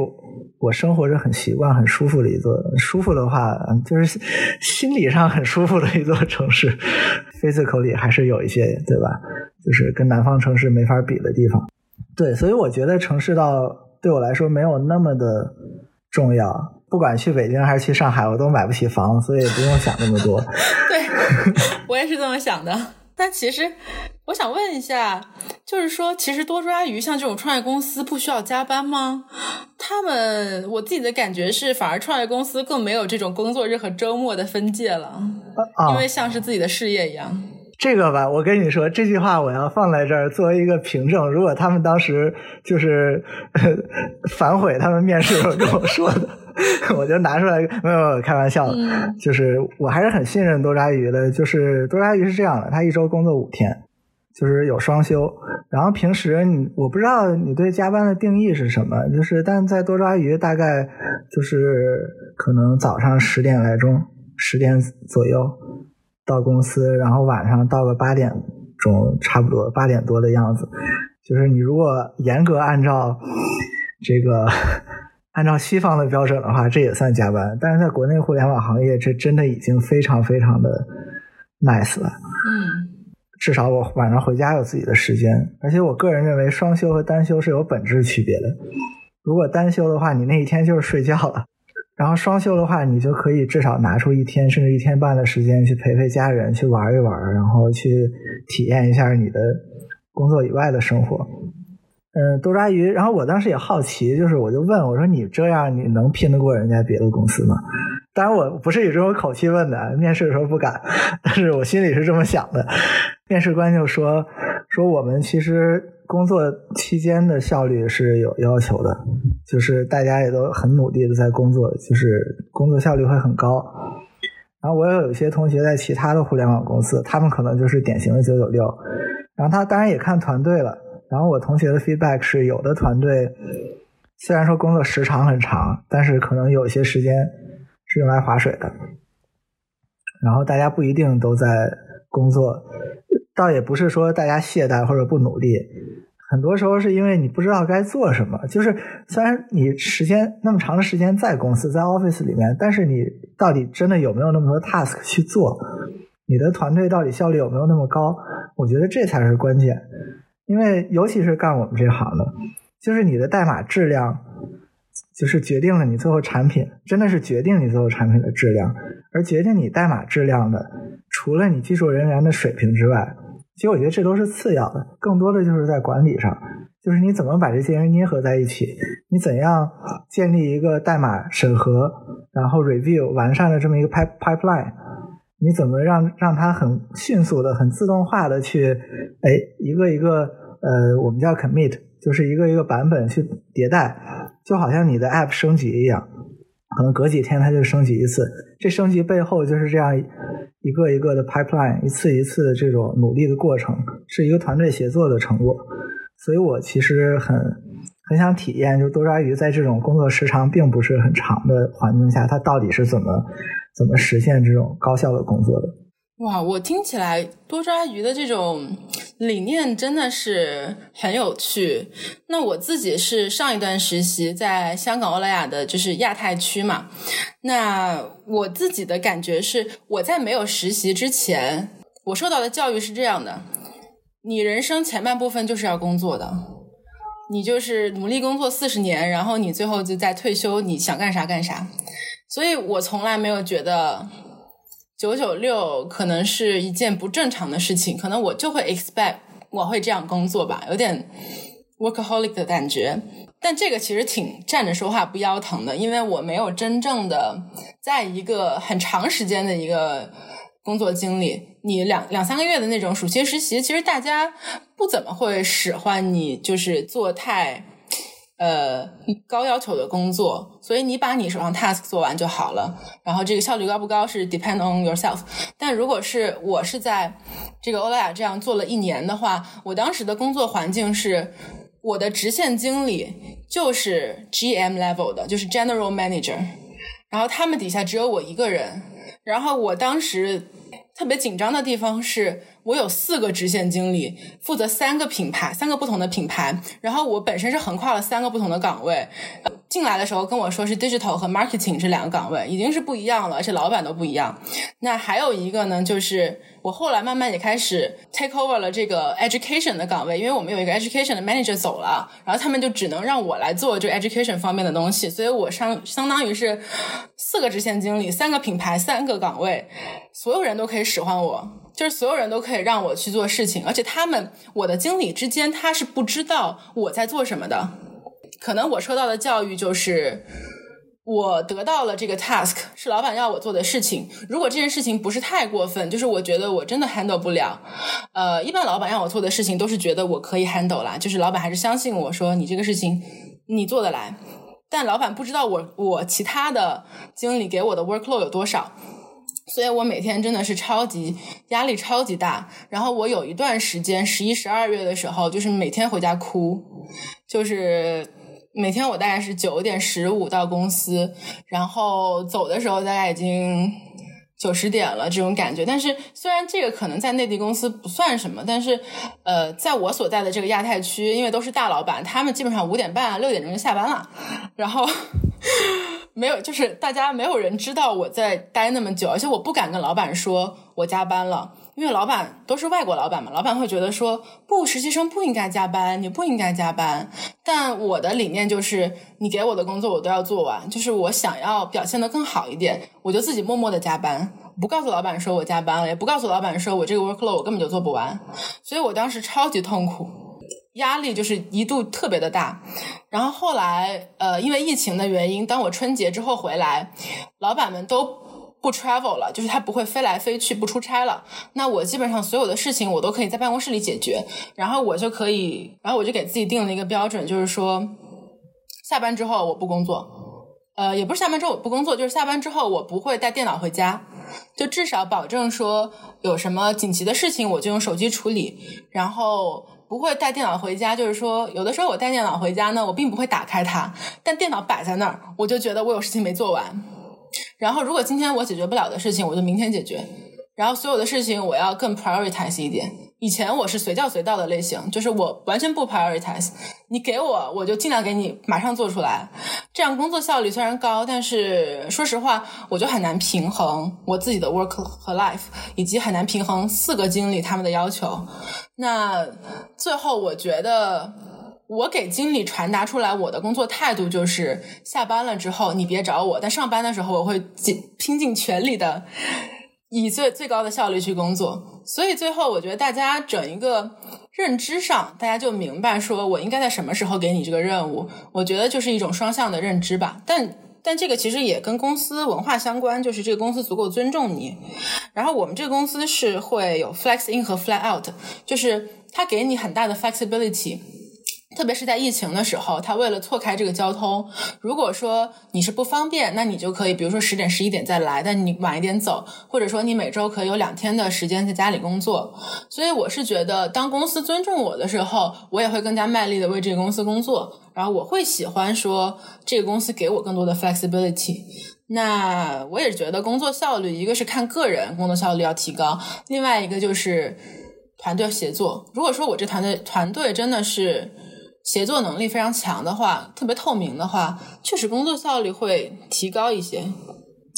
我生活着很习惯、很舒服的一座。舒服的话，就是心理上很舒服的一座城市。physical 里还是有一些，对吧？就是跟南方城市没法比的地方。对，所以我觉得城市到对我来说没有那么的重要。不管去北京还是去上海，我都买不起房，所以不用想那么多。对，我也是这么想的。但其实，我想问一下，就是说，其实多抓鱼像这种创业公司不需要加班吗？他们，我自己的感觉是，反而创业公司更没有这种工作日和周末的分界了，因为像是自己的事业一样。这个吧，我跟你说，这句话我要放在这儿作为一个凭证。如果他们当时就是 反悔，他们面试时候跟我说的，我就拿出来，没有没有，开玩笑的。就是我还是很信任多抓鱼的。就是多抓鱼是这样的，他一周工作五天，就是有双休。然后平时你，我不知道你对加班的定义是什么，就是但在多抓鱼大概就是可能早上十点来钟，十点左右。到公司，然后晚上到个八点钟，差不多八点多的样子。就是你如果严格按照这个按照西方的标准的话，这也算加班。但是在国内互联网行业，这真的已经非常非常的 nice 了。嗯，至少我晚上回家有自己的时间。而且我个人认为，双休和单休是有本质区别的。如果单休的话，你那一天就是睡觉了。然后双休的话，你就可以至少拿出一天甚至一天半的时间去陪陪家人，去玩一玩，然后去体验一下你的工作以外的生活。嗯，多抓鱼。然后我当时也好奇，就是我就问我说：“你这样你能拼得过人家别的公司吗？”当然我不是以这种口气问的，面试的时候不敢，但是我心里是这么想的。面试官就说：“说我们其实。”工作期间的效率是有要求的，就是大家也都很努力的在工作，就是工作效率会很高。然后我也有一些同学在其他的互联网公司，他们可能就是典型的九九六。然后他当然也看团队了。然后我同学的 feedback 是，有的团队虽然说工作时长很长，但是可能有些时间是用来划水的。然后大家不一定都在工作，倒也不是说大家懈怠或者不努力，很多时候是因为你不知道该做什么。就是虽然你时间那么长的时间在公司，在 office 里面，但是你到底真的有没有那么多 task 去做？你的团队到底效率有没有那么高？我觉得这才是关键。因为尤其是干我们这行的，就是你的代码质量，就是决定了你最后产品，真的是决定你最后产品的质量。而决定你代码质量的，除了你技术人员的水平之外，其实我觉得这都是次要的，更多的就是在管理上，就是你怎么把这些人捏合在一起，你怎样建立一个代码审核，然后 review 完善的这么一个 pipe pipeline，你怎么让让它很迅速的、很自动化的去，哎，一个一个呃，我们叫 commit，就是一个一个版本去迭代，就好像你的 app 升级一样。可能隔几天它就升级一次，这升级背后就是这样一个一个的 pipeline，一次一次的这种努力的过程，是一个团队协作的成果。所以我其实很很想体验，就多抓鱼在这种工作时长并不是很长的环境下，它到底是怎么怎么实现这种高效的工作的。哇，我听起来多抓鱼的这种理念真的是很有趣。那我自己是上一段实习在香港欧莱雅的，就是亚太区嘛。那我自己的感觉是，我在没有实习之前，我受到的教育是这样的：你人生前半部分就是要工作的，你就是努力工作四十年，然后你最后就在退休，你想干啥干啥。所以我从来没有觉得。九九六可能是一件不正常的事情，可能我就会 expect 我会这样工作吧，有点 workaholic 的感觉。但这个其实挺站着说话不腰疼的，因为我没有真正的在一个很长时间的一个工作经历。你两两三个月的那种暑期实习，其实大家不怎么会使唤你，就是做太。呃，高要求的工作，所以你把你手上 task 做完就好了。然后这个效率高不高是 depend on yourself。但如果是我是在这个欧莱雅这样做了一年的话，我当时的工作环境是，我的直线经理就是 GM level 的，就是 general manager。然后他们底下只有我一个人。然后我当时特别紧张的地方是。我有四个直线经理，负责三个品牌，三个不同的品牌。然后我本身是横跨了三个不同的岗位。进来的时候跟我说是 digital 和 marketing 这两个岗位，已经是不一样了，而且老板都不一样。那还有一个呢，就是我后来慢慢也开始 take over 了这个 education 的岗位，因为我们有一个 education 的 manager 走了，然后他们就只能让我来做这 education 方面的东西。所以我相相当于是四个直线经理，三个品牌，三个岗位，所有人都可以使唤我。就是所有人都可以让我去做事情，而且他们我的经理之间他是不知道我在做什么的。可能我受到的教育就是，我得到了这个 task 是老板要我做的事情。如果这件事情不是太过分，就是我觉得我真的 handle 不了。呃，一般老板让我做的事情都是觉得我可以 handle 啦，就是老板还是相信我说你这个事情你做得来。但老板不知道我我其他的经理给我的 workload 有多少。所以我每天真的是超级压力超级大，然后我有一段时间十一十二月的时候，就是每天回家哭，就是每天我大概是九点十五到公司，然后走的时候大概已经九十点了这种感觉。但是虽然这个可能在内地公司不算什么，但是呃，在我所在的这个亚太区，因为都是大老板，他们基本上五点半六点钟就下班了，然后。没有，就是大家没有人知道我在待那么久，而且我不敢跟老板说我加班了，因为老板都是外国老板嘛，老板会觉得说不，实习生不应该加班，你不应该加班。但我的理念就是，你给我的工作我都要做完，就是我想要表现的更好一点，我就自己默默的加班，不告诉老板说我加班了，也不告诉老板说我这个 workload 我根本就做不完，所以我当时超级痛苦。压力就是一度特别的大，然后后来呃，因为疫情的原因，当我春节之后回来，老板们都不 travel 了，就是他不会飞来飞去不出差了。那我基本上所有的事情我都可以在办公室里解决，然后我就可以，然后我就给自己定了一个标准，就是说下班之后我不工作，呃，也不是下班之后我不工作，就是下班之后我不会带电脑回家，就至少保证说有什么紧急的事情我就用手机处理，然后。不会带电脑回家，就是说，有的时候我带电脑回家呢，我并不会打开它，但电脑摆在那儿，我就觉得我有事情没做完。然后如果今天我解决不了的事情，我就明天解决。然后所有的事情我要更 prioritize 一点。以前我是随叫随到的类型，就是我完全不 prioritize。你给我，我就尽量给你马上做出来。这样工作效率虽然高，但是说实话，我就很难平衡我自己的 work 和 life，以及很难平衡四个经理他们的要求。那最后我觉得，我给经理传达出来我的工作态度就是：下班了之后你别找我，但上班的时候我会尽拼尽全力的。以最最高的效率去工作，所以最后我觉得大家整一个认知上，大家就明白说我应该在什么时候给你这个任务。我觉得就是一种双向的认知吧。但但这个其实也跟公司文化相关，就是这个公司足够尊重你。然后我们这个公司是会有 flex in 和 flex out，就是它给你很大的 flexibility。特别是在疫情的时候，他为了错开这个交通，如果说你是不方便，那你就可以，比如说十点、十一点再来，但你晚一点走，或者说你每周可以有两天的时间在家里工作。所以我是觉得，当公司尊重我的时候，我也会更加卖力的为这个公司工作。然后我会喜欢说，这个公司给我更多的 flexibility。那我也觉得工作效率，一个是看个人工作效率要提高，另外一个就是团队协作。如果说我这团队团队真的是。协作能力非常强的话，特别透明的话，确实工作效率会提高一些。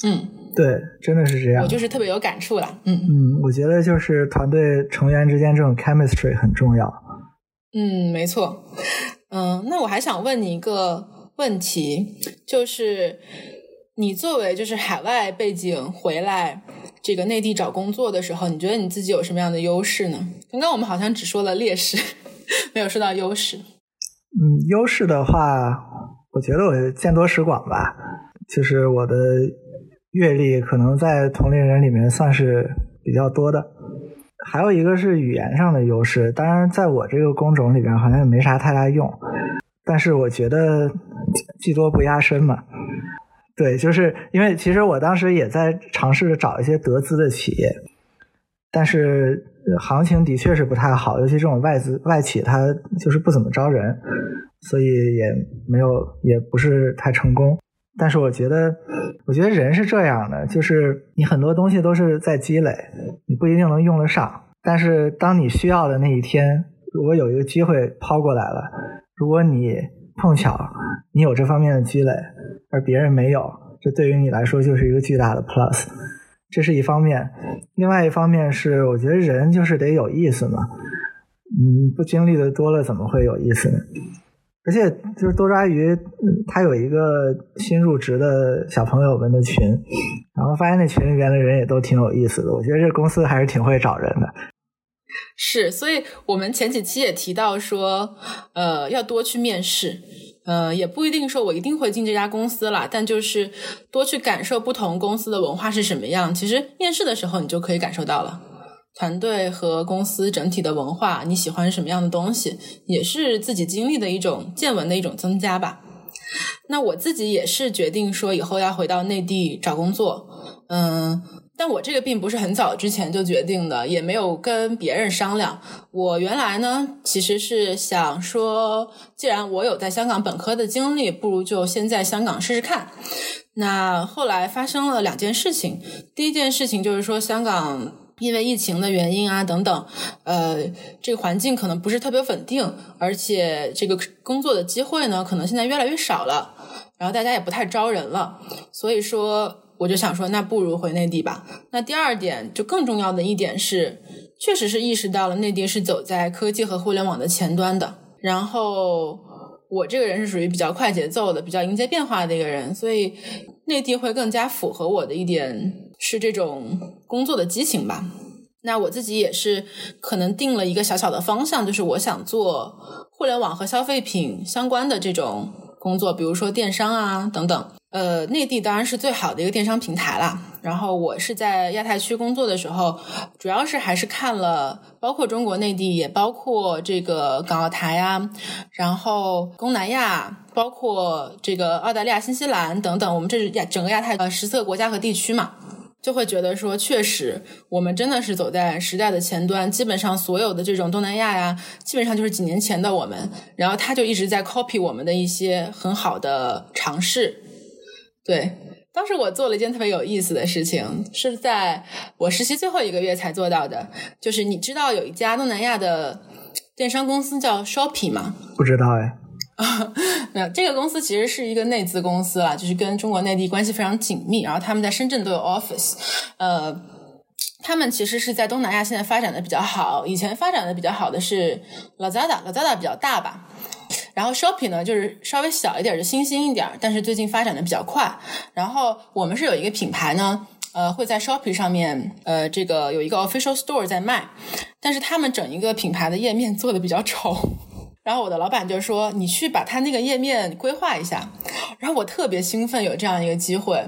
嗯，对，真的是这样。我就是特别有感触啦。嗯嗯，我觉得就是团队成员之间这种 chemistry 很重要。嗯，没错。嗯，那我还想问你一个问题，就是你作为就是海外背景回来这个内地找工作的时候，你觉得你自己有什么样的优势呢？刚刚我们好像只说了劣势，没有说到优势。嗯，优势的话，我觉得我见多识广吧，就是我的阅历可能在同龄人里面算是比较多的。还有一个是语言上的优势，当然在我这个工种里边好像也没啥太大用，但是我觉得技多不压身嘛。对，就是因为其实我当时也在尝试着找一些德资的企业，但是。行情的确是不太好，尤其这种外资外企，它就是不怎么招人，所以也没有，也不是太成功。但是我觉得，我觉得人是这样的，就是你很多东西都是在积累，你不一定能用得上。但是当你需要的那一天，如果有一个机会抛过来了，如果你碰巧你有这方面的积累，而别人没有，这对于你来说就是一个巨大的 plus。这是一方面，另外一方面是，我觉得人就是得有意思嘛，嗯，不经历的多了，怎么会有意思呢？而且就是多抓鱼，他有一个新入职的小朋友们的群，然后发现那群里面的人也都挺有意思的，我觉得这公司还是挺会找人的。是，所以我们前几期也提到说，呃，要多去面试。呃，也不一定说我一定会进这家公司了，但就是多去感受不同公司的文化是什么样。其实面试的时候你就可以感受到了，团队和公司整体的文化，你喜欢什么样的东西，也是自己经历的一种见闻的一种增加吧。那我自己也是决定说以后要回到内地找工作，嗯。但我这个并不是很早之前就决定的，也没有跟别人商量。我原来呢，其实是想说，既然我有在香港本科的经历，不如就先在香港试试看。那后来发生了两件事情，第一件事情就是说，香港因为疫情的原因啊等等，呃，这个环境可能不是特别稳定，而且这个工作的机会呢，可能现在越来越少了，然后大家也不太招人了，所以说。我就想说，那不如回内地吧。那第二点，就更重要的一点是，确实是意识到了内地是走在科技和互联网的前端的。然后我这个人是属于比较快节奏的、比较迎接变化的一个人，所以内地会更加符合我的一点是这种工作的激情吧。那我自己也是可能定了一个小小的方向，就是我想做互联网和消费品相关的这种工作，比如说电商啊等等。呃，内地当然是最好的一个电商平台啦。然后我是在亚太区工作的时候，主要是还是看了，包括中国内地，也包括这个港澳台啊，然后东南亚，包括这个澳大利亚、新西兰等等，我们这是亚整个亚太呃十四个国家和地区嘛，就会觉得说，确实我们真的是走在时代的前端。基本上所有的这种东南亚呀，基本上就是几年前的我们，然后他就一直在 copy 我们的一些很好的尝试。对，当时我做了一件特别有意思的事情，是在我实习最后一个月才做到的。就是你知道有一家东南亚的电商公司叫 Shopee 吗？不知道哎。没有，这个公司其实是一个内资公司啦，就是跟中国内地关系非常紧密。然后他们在深圳都有 office。呃，他们其实是在东南亚现在发展的比较好。以前发展的比较好的是 Lazada，Lazada 比较大吧。然后 Shopee 呢，就是稍微小一点，就新兴一点，但是最近发展的比较快。然后我们是有一个品牌呢，呃，会在 Shopee 上面，呃，这个有一个 official store 在卖，但是他们整一个品牌的页面做的比较丑。然后我的老板就说：“你去把他那个页面规划一下。”然后我特别兴奋，有这样一个机会。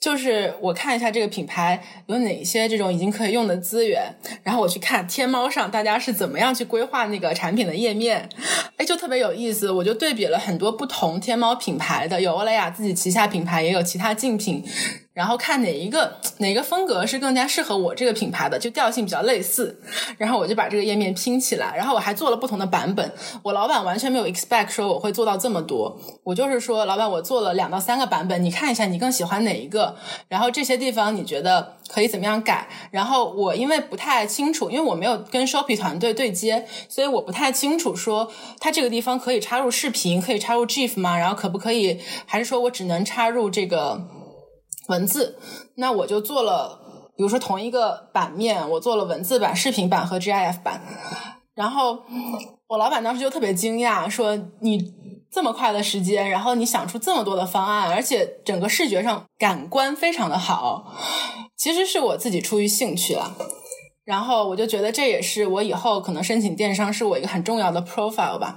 就是我看一下这个品牌有哪些这种已经可以用的资源，然后我去看天猫上大家是怎么样去规划那个产品的页面，哎，就特别有意思。我就对比了很多不同天猫品牌的，有欧莱雅自己旗下品牌，也有其他竞品。然后看哪一个哪个风格是更加适合我这个品牌的，就调性比较类似。然后我就把这个页面拼起来，然后我还做了不同的版本。我老板完全没有 expect 说我会做到这么多。我就是说，老板，我做了两到三个版本，你看一下你更喜欢哪一个？然后这些地方你觉得可以怎么样改？然后我因为不太清楚，因为我没有跟 Shopee 团队对接，所以我不太清楚说它这个地方可以插入视频，可以插入 GIF 吗？然后可不可以？还是说我只能插入这个？文字，那我就做了，比如说同一个版面，我做了文字版、视频版和 GIF 版。然后我老板当时就特别惊讶，说你这么快的时间，然后你想出这么多的方案，而且整个视觉上感官非常的好。其实是我自己出于兴趣了，然后我就觉得这也是我以后可能申请电商是我一个很重要的 profile 吧。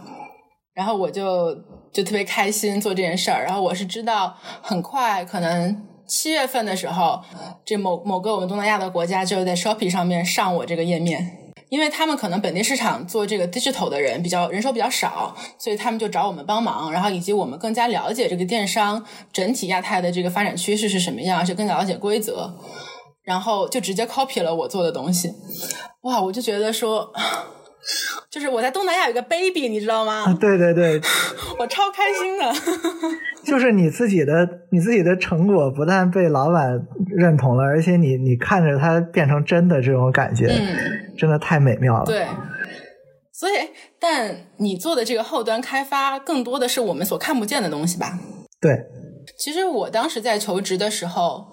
然后我就就特别开心做这件事儿。然后我是知道很快可能。七月份的时候，这某某个我们东南亚的国家就在 Shopee 上面上我这个页面，因为他们可能本地市场做这个 digital 的人比较人手比较少，所以他们就找我们帮忙，然后以及我们更加了解这个电商整体亚太的这个发展趋势是什么样，而且更了解规则，然后就直接 copy 了我做的东西。哇，我就觉得说。就是我在东南亚有个 baby，你知道吗？对对对，我超开心的。就是你自己的你自己的成果不但被老板认同了，而且你你看着它变成真的这种感觉，真的太美妙了。对，所以但你做的这个后端开发，更多的是我们所看不见的东西吧？对。其实我当时在求职的时候，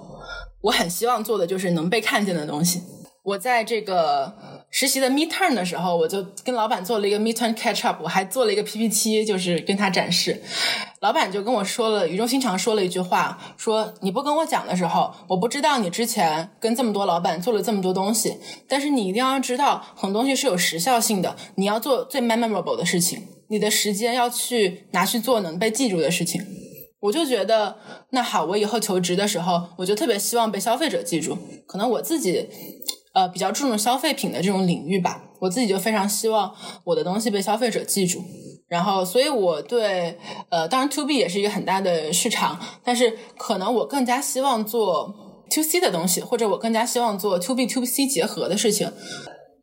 我很希望做的就是能被看见的东西。我在这个。实习的 meet turn 的时候，我就跟老板做了一个 meet turn catch up，我还做了一个 PPT，就是跟他展示。老板就跟我说了，语重心长说了一句话，说你不跟我讲的时候，我不知道你之前跟这么多老板做了这么多东西，但是你一定要知道，很多东西是有时效性的，你要做最 memorable 的事情，你的时间要去拿去做能被记住的事情。我就觉得，那好，我以后求职的时候，我就特别希望被消费者记住，可能我自己。呃，比较注重消费品的这种领域吧，我自己就非常希望我的东西被消费者记住。然后，所以我对呃，当然 to B 也是一个很大的市场，但是可能我更加希望做 to C 的东西，或者我更加希望做 to B to C 结合的事情。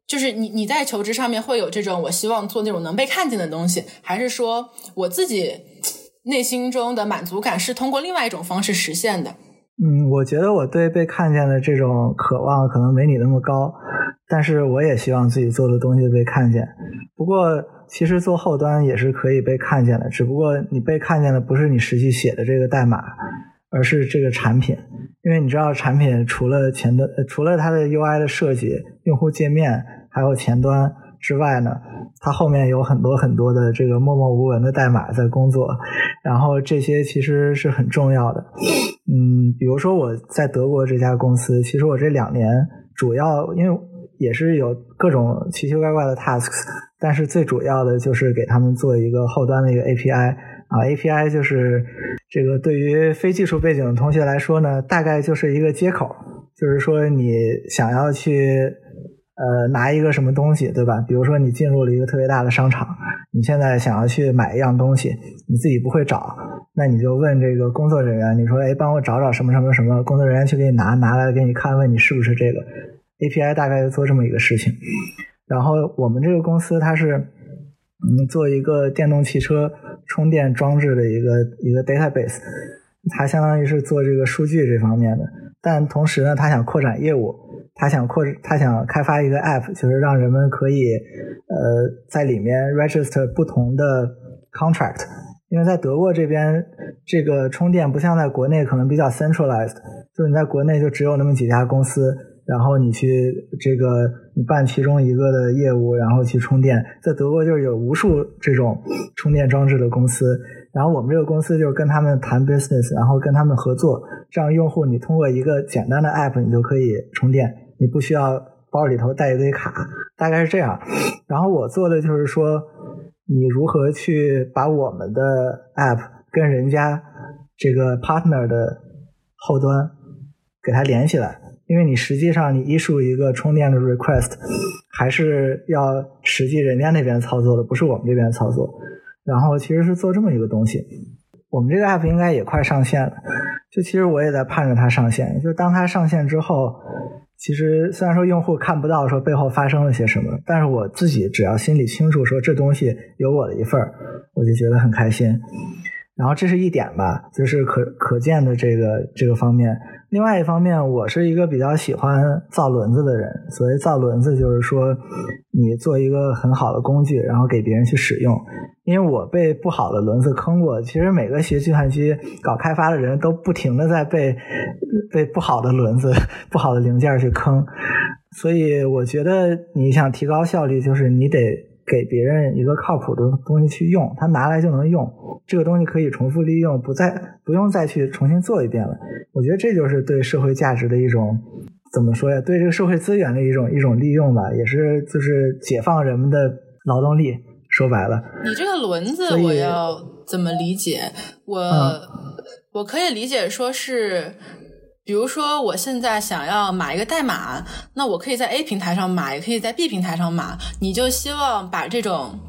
就是你你在求职上面会有这种我希望做那种能被看见的东西，还是说我自己内心中的满足感是通过另外一种方式实现的？嗯，我觉得我对被看见的这种渴望可能没你那么高，但是我也希望自己做的东西被看见。不过，其实做后端也是可以被看见的，只不过你被看见的不是你实际写的这个代码，而是这个产品。因为你知道，产品除了前端，除了它的 UI 的设计、用户界面，还有前端。之外呢，它后面有很多很多的这个默默无闻的代码在工作，然后这些其实是很重要的。嗯，比如说我在德国这家公司，其实我这两年主要因为也是有各种奇奇怪怪的 tasks，但是最主要的就是给他们做一个后端的一个 API 啊，API 就是这个对于非技术背景的同学来说呢，大概就是一个接口，就是说你想要去。呃，拿一个什么东西，对吧？比如说你进入了一个特别大的商场，你现在想要去买一样东西，你自己不会找，那你就问这个工作人员，你说，哎，帮我找找什么什么什么，工作人员去给你拿，拿来给你看，问你是不是这个 API，大概就做这么一个事情。然后我们这个公司它是嗯做一个电动汽车充电装置的一个一个 database。它相当于是做这个数据这方面的，但同时呢，他想扩展业务，他想扩，他想开发一个 app，就是让人们可以呃在里面 register 不同的 contract。因为在德国这边，这个充电不像在国内可能比较 centralized，就是你在国内就只有那么几家公司，然后你去这个你办其中一个的业务，然后去充电。在德国就是有无数这种充电装置的公司，然后我们这个公司就是跟他们谈 business，然后跟他们合作，这样用户你通过一个简单的 app 你就可以充电，你不需要包里头带一堆卡，大概是这样。然后我做的就是说。你如何去把我们的 app 跟人家这个 partner 的后端给它连起来？因为你实际上你 issue 一个充电的 request，还是要实际人家那边操作的，不是我们这边操作。然后其实是做这么一个东西。我们这个 app 应该也快上线了，就其实我也在盼着它上线。就当它上线之后。其实虽然说用户看不到说背后发生了些什么，但是我自己只要心里清楚说这东西有我的一份儿，我就觉得很开心。然后这是一点吧，就是可可见的这个这个方面。另外一方面，我是一个比较喜欢造轮子的人。所谓造轮子，就是说你做一个很好的工具，然后给别人去使用。因为我被不好的轮子坑过，其实每个学计算机搞开发的人都不停的在被被不好的轮子、不好的零件去坑。所以我觉得你想提高效率，就是你得。给别人一个靠谱的东西去用，他拿来就能用，这个东西可以重复利用，不再不用再去重新做一遍了。我觉得这就是对社会价值的一种怎么说呀？对这个社会资源的一种一种利用吧，也是就是解放人们的劳动力。说白了，你这个轮子我要怎么理解？我我可以理解说是。比如说，我现在想要码一个代码，那我可以在 A 平台上码，也可以在 B 平台上码。你就希望把这种，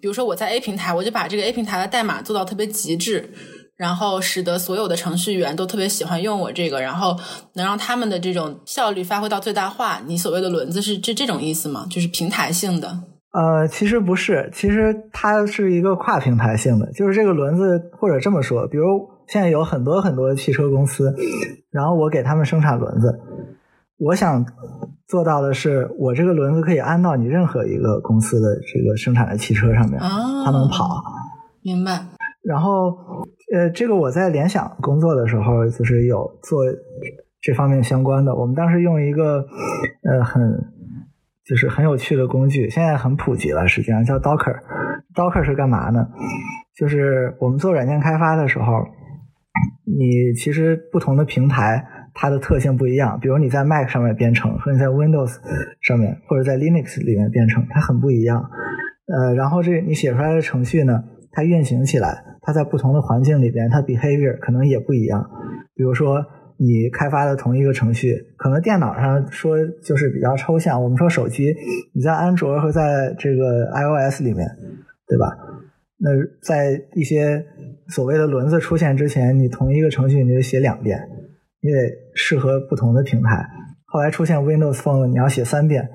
比如说我在 A 平台，我就把这个 A 平台的代码做到特别极致，然后使得所有的程序员都特别喜欢用我这个，然后能让他们的这种效率发挥到最大化。你所谓的轮子是这这种意思吗？就是平台性的？呃，其实不是，其实它是一个跨平台性的，就是这个轮子，或者这么说，比如。现在有很多很多汽车公司，然后我给他们生产轮子。我想做到的是，我这个轮子可以安到你任何一个公司的这个生产的汽车上面，它能跑。明白。然后，呃，这个我在联想工作的时候，就是有做这方面相关的。我们当时用一个呃很就是很有趣的工具，现在很普及了，实际上叫 Docker。Docker 是干嘛呢？就是我们做软件开发的时候。你其实不同的平台，它的特性不一样。比如你在 Mac 上面编程，和你在 Windows 上面或者在 Linux 里面编程，它很不一样。呃，然后这你写出来的程序呢，它运行起来，它在不同的环境里边，它 behavior 可能也不一样。比如说你开发的同一个程序，可能电脑上说就是比较抽象。我们说手机，你在安卓和在这个 iOS 里面，对吧？那在一些所谓的轮子出现之前，你同一个程序你就写两遍，你得适合不同的平台。后来出现 Windows Phone，你要写三遍。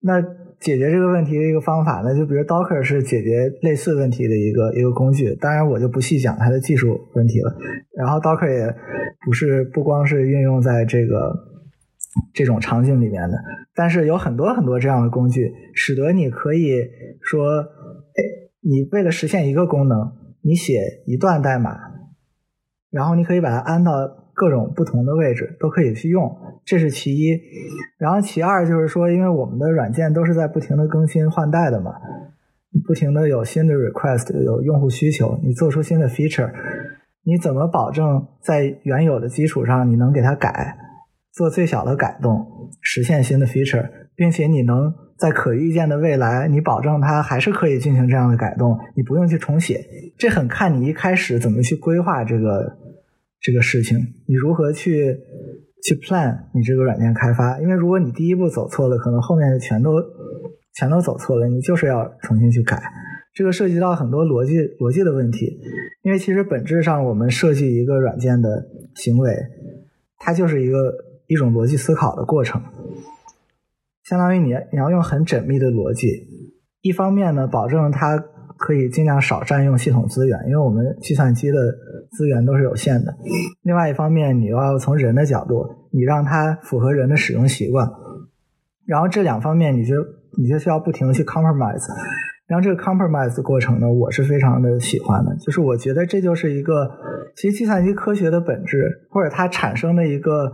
那解决这个问题的一个方法呢，就比如 Docker 是解决类似问题的一个一个工具。当然，我就不细讲它的技术问题了。然后 Docker 也不是不光是运用在这个这种场景里面的，但是有很多很多这样的工具，使得你可以说，哎。你为了实现一个功能，你写一段代码，然后你可以把它安到各种不同的位置，都可以去用，这是其一。然后其二就是说，因为我们的软件都是在不停的更新换代的嘛，不停的有新的 request，有用户需求，你做出新的 feature，你怎么保证在原有的基础上你能给它改，做最小的改动，实现新的 feature，并且你能。在可预见的未来，你保证它还是可以进行这样的改动，你不用去重写。这很看你一开始怎么去规划这个这个事情，你如何去去 plan 你这个软件开发。因为如果你第一步走错了，可能后面的全都全都走错了，你就是要重新去改。这个涉及到很多逻辑逻辑的问题。因为其实本质上，我们设计一个软件的行为，它就是一个一种逻辑思考的过程。相当于你你要用很缜密的逻辑，一方面呢，保证它可以尽量少占用系统资源，因为我们计算机的资源都是有限的。另外一方面，你要从人的角度，你让它符合人的使用习惯，然后这两方面，你就你就需要不停的去 compromise。然后这个 compromise 过程呢，我是非常的喜欢的，就是我觉得这就是一个，其实计算机科学的本质，或者它产生的一个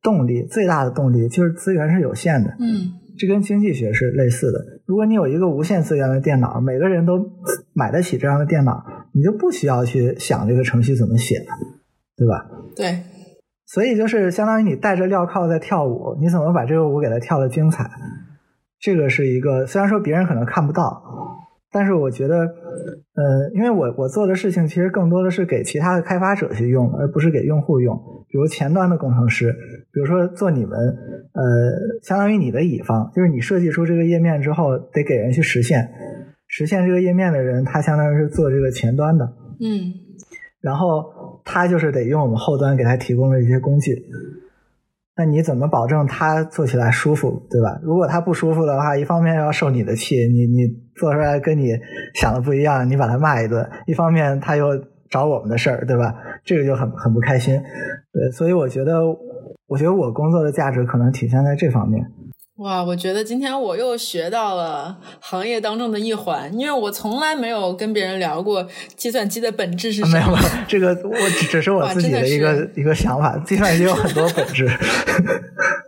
动力，最大的动力就是资源是有限的。嗯，这跟经济学是类似的。如果你有一个无限资源的电脑，每个人都买得起这样的电脑，你就不需要去想这个程序怎么写了，对吧？对。所以就是相当于你带着镣铐在跳舞，你怎么把这个舞给它跳得精彩？这个是一个，虽然说别人可能看不到。但是我觉得，呃，因为我我做的事情其实更多的是给其他的开发者去用，而不是给用户用。比如前端的工程师，比如说做你们，呃，相当于你的乙方，就是你设计出这个页面之后，得给人去实现，实现这个页面的人，他相当于是做这个前端的，嗯，然后他就是得用我们后端给他提供的一些工具。那你怎么保证他做起来舒服，对吧？如果他不舒服的话，一方面要受你的气，你你做出来跟你想的不一样，你把他骂一顿；一方面他又找我们的事儿，对吧？这个就很很不开心。对，所以我觉得，我觉得我工作的价值可能体现在这方面。哇，我觉得今天我又学到了行业当中的一环，因为我从来没有跟别人聊过计算机的本质是什么。没有，这个我只是我 自己的一个一个想法。计算机有很多本质。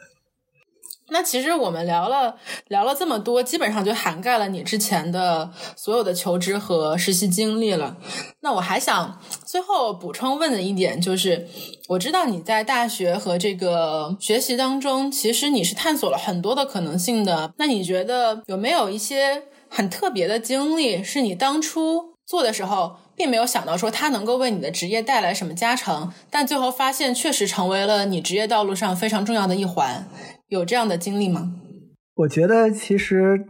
那其实我们聊了聊了这么多，基本上就涵盖了你之前的所有的求职和实习经历了。那我还想最后补充问的一点就是，我知道你在大学和这个学习当中，其实你是探索了很多的可能性的。那你觉得有没有一些很特别的经历，是你当初做的时候并没有想到说它能够为你的职业带来什么加成，但最后发现确实成为了你职业道路上非常重要的一环？有这样的经历吗？我觉得其实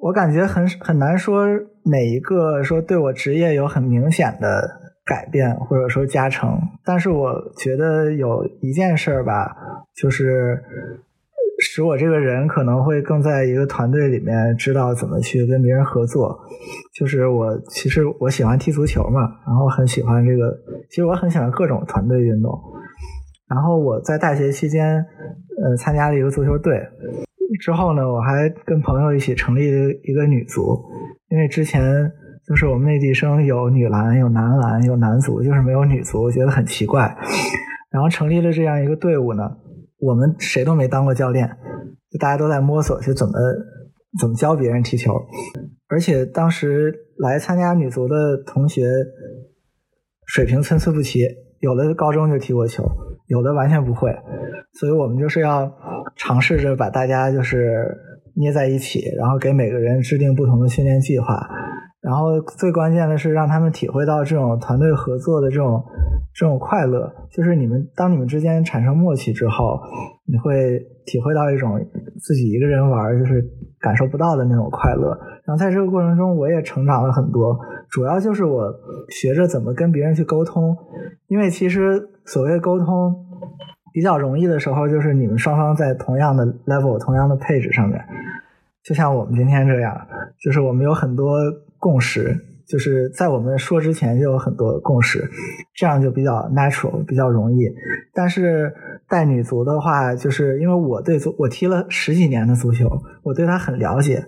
我感觉很很难说哪一个说对我职业有很明显的改变或者说加成，但是我觉得有一件事儿吧，就是使我这个人可能会更在一个团队里面知道怎么去跟别人合作。就是我其实我喜欢踢足球嘛，然后很喜欢这个，其实我很喜欢各种团队运动。然后我在大学期间。呃，参加了一个足球队，之后呢，我还跟朋友一起成立了一个女足，因为之前就是我们内地生有女篮、有男篮、有男足，就是没有女足，我觉得很奇怪。然后成立了这样一个队伍呢，我们谁都没当过教练，就大家都在摸索就怎么怎么教别人踢球，而且当时来参加女足的同学水平参差不齐，有的高中就踢过球。有的完全不会，所以我们就是要尝试着把大家就是捏在一起，然后给每个人制定不同的训练计划，然后最关键的是让他们体会到这种团队合作的这种这种快乐，就是你们当你们之间产生默契之后，你会体会到一种自己一个人玩就是感受不到的那种快乐。然后在这个过程中，我也成长了很多，主要就是我学着怎么跟别人去沟通，因为其实。所谓沟通比较容易的时候，就是你们双方在同样的 level、同样的配置上面，就像我们今天这样，就是我们有很多共识，就是在我们说之前就有很多共识，这样就比较 natural，比较容易。但是带女足的话，就是因为我对足我踢了十几年的足球，我对他很了解，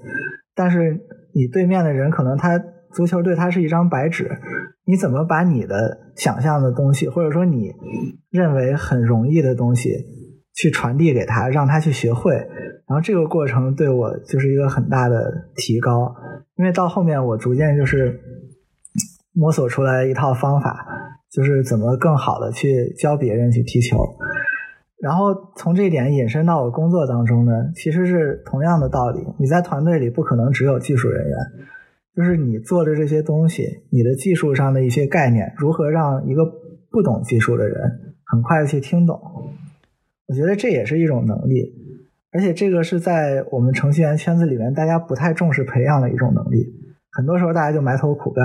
但是你对面的人可能他。足球对他是一张白纸，你怎么把你的想象的东西，或者说你认为很容易的东西，去传递给他，让他去学会？然后这个过程对我就是一个很大的提高，因为到后面我逐渐就是摸索出来一套方法，就是怎么更好的去教别人去踢球。然后从这一点引申到我工作当中呢，其实是同样的道理。你在团队里不可能只有技术人员。就是你做的这些东西，你的技术上的一些概念，如何让一个不懂技术的人很快去听懂？我觉得这也是一种能力，而且这个是在我们程序员圈子里面大家不太重视培养的一种能力。很多时候大家就埋头苦干。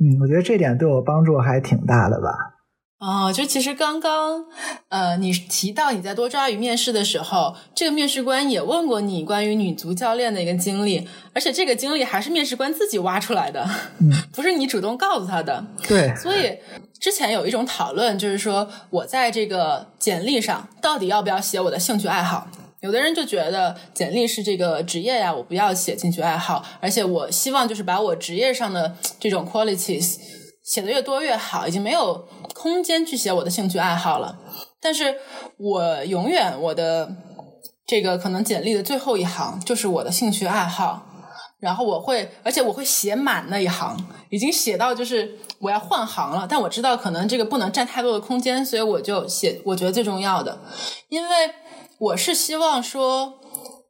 嗯，我觉得这点对我帮助还挺大的吧。哦，就其实刚刚，呃，你提到你在多抓鱼面试的时候，这个面试官也问过你关于女足教练的一个经历，而且这个经历还是面试官自己挖出来的，不是你主动告诉他的。对，所以之前有一种讨论，就是说我在这个简历上到底要不要写我的兴趣爱好？有的人就觉得简历是这个职业呀，我不要写兴趣爱好，而且我希望就是把我职业上的这种 qualities 写的越多越好，已经没有。空间去写我的兴趣爱好了，但是我永远我的这个可能简历的最后一行就是我的兴趣爱好，然后我会，而且我会写满那一行，已经写到就是我要换行了，但我知道可能这个不能占太多的空间，所以我就写我觉得最重要的，因为我是希望说，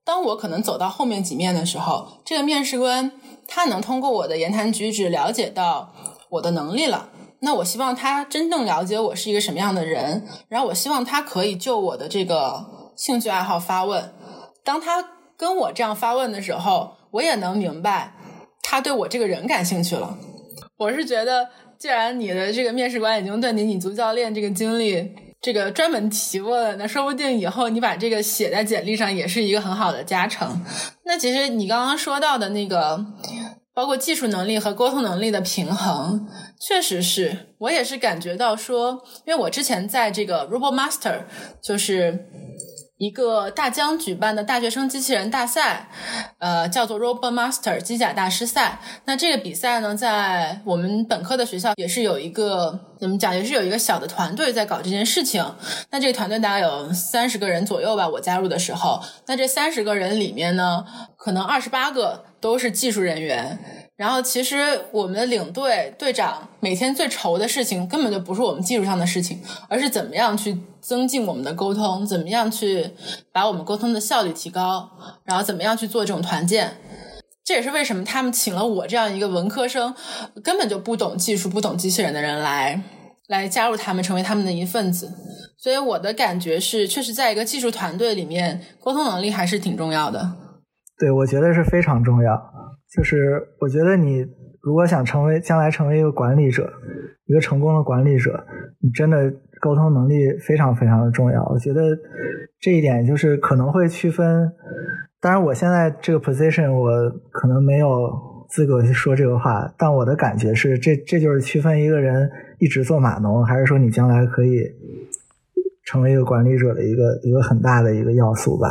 当我可能走到后面几面的时候，这个面试官他能通过我的言谈举止了解到我的能力了。那我希望他真正了解我是一个什么样的人，然后我希望他可以就我的这个兴趣爱好发问。当他跟我这样发问的时候，我也能明白他对我这个人感兴趣了。我是觉得，既然你的这个面试官已经对你女足教练这个经历这个专门提问，那说不定以后你把这个写在简历上也是一个很好的加成。那其实你刚刚说到的那个。包括技术能力和沟通能力的平衡，确实是我也是感觉到说，因为我之前在这个 RoboMaster，就是一个大疆举办的大学生机器人大赛，呃，叫做 RoboMaster 机甲大师赛。那这个比赛呢，在我们本科的学校也是有一个怎么讲，也是有一个小的团队在搞这件事情。那这个团队大概有三十个人左右吧，我加入的时候，那这三十个人里面呢，可能二十八个。都是技术人员，然后其实我们的领队队长每天最愁的事情根本就不是我们技术上的事情，而是怎么样去增进我们的沟通，怎么样去把我们沟通的效率提高，然后怎么样去做这种团建。这也是为什么他们请了我这样一个文科生，根本就不懂技术、不懂机器人的人来来加入他们，成为他们的一份子。所以我的感觉是，确实在一个技术团队里面，沟通能力还是挺重要的。对，我觉得是非常重要。就是我觉得你如果想成为将来成为一个管理者，一个成功的管理者，你真的沟通能力非常非常的重要。我觉得这一点就是可能会区分。当然，我现在这个 position 我可能没有资格去说这个话，但我的感觉是，这这就是区分一个人一直做码农，还是说你将来可以成为一个管理者的一个一个很大的一个要素吧。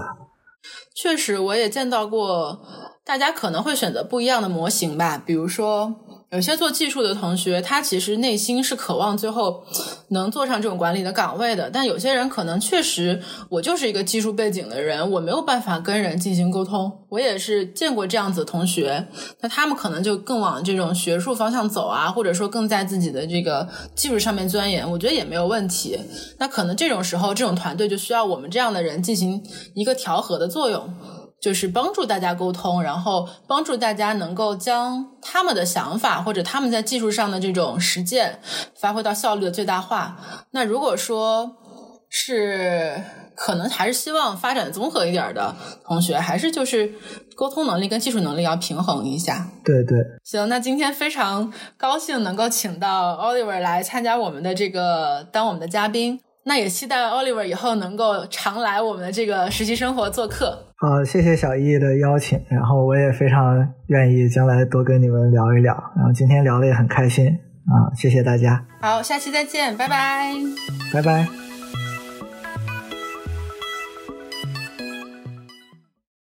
确实，我也见到过，大家可能会选择不一样的模型吧。比如说，有些做技术的同学，他其实内心是渴望最后能做上这种管理的岗位的。但有些人可能确实，我就是一个技术背景的人，我没有办法跟人进行沟通。我也是见过这样子的同学，那他们可能就更往这种学术方向走啊，或者说更在自己的这个技术上面钻研，我觉得也没有问题。那可能这种时候，这种团队就需要我们这样的人进行一个调和的作用。就是帮助大家沟通，然后帮助大家能够将他们的想法或者他们在技术上的这种实践发挥到效率的最大化。那如果说是可能还是希望发展综合一点的同学，还是就是沟通能力跟技术能力要平衡一下。对对，行，那今天非常高兴能够请到 Oliver 来参加我们的这个当我们的嘉宾。那也期待 Oliver 以后能够常来我们的这个实习生活做客。好，谢谢小易的邀请，然后我也非常愿意将来多跟你们聊一聊。然后今天聊的也很开心啊，谢谢大家。好，下期再见，拜拜，拜拜。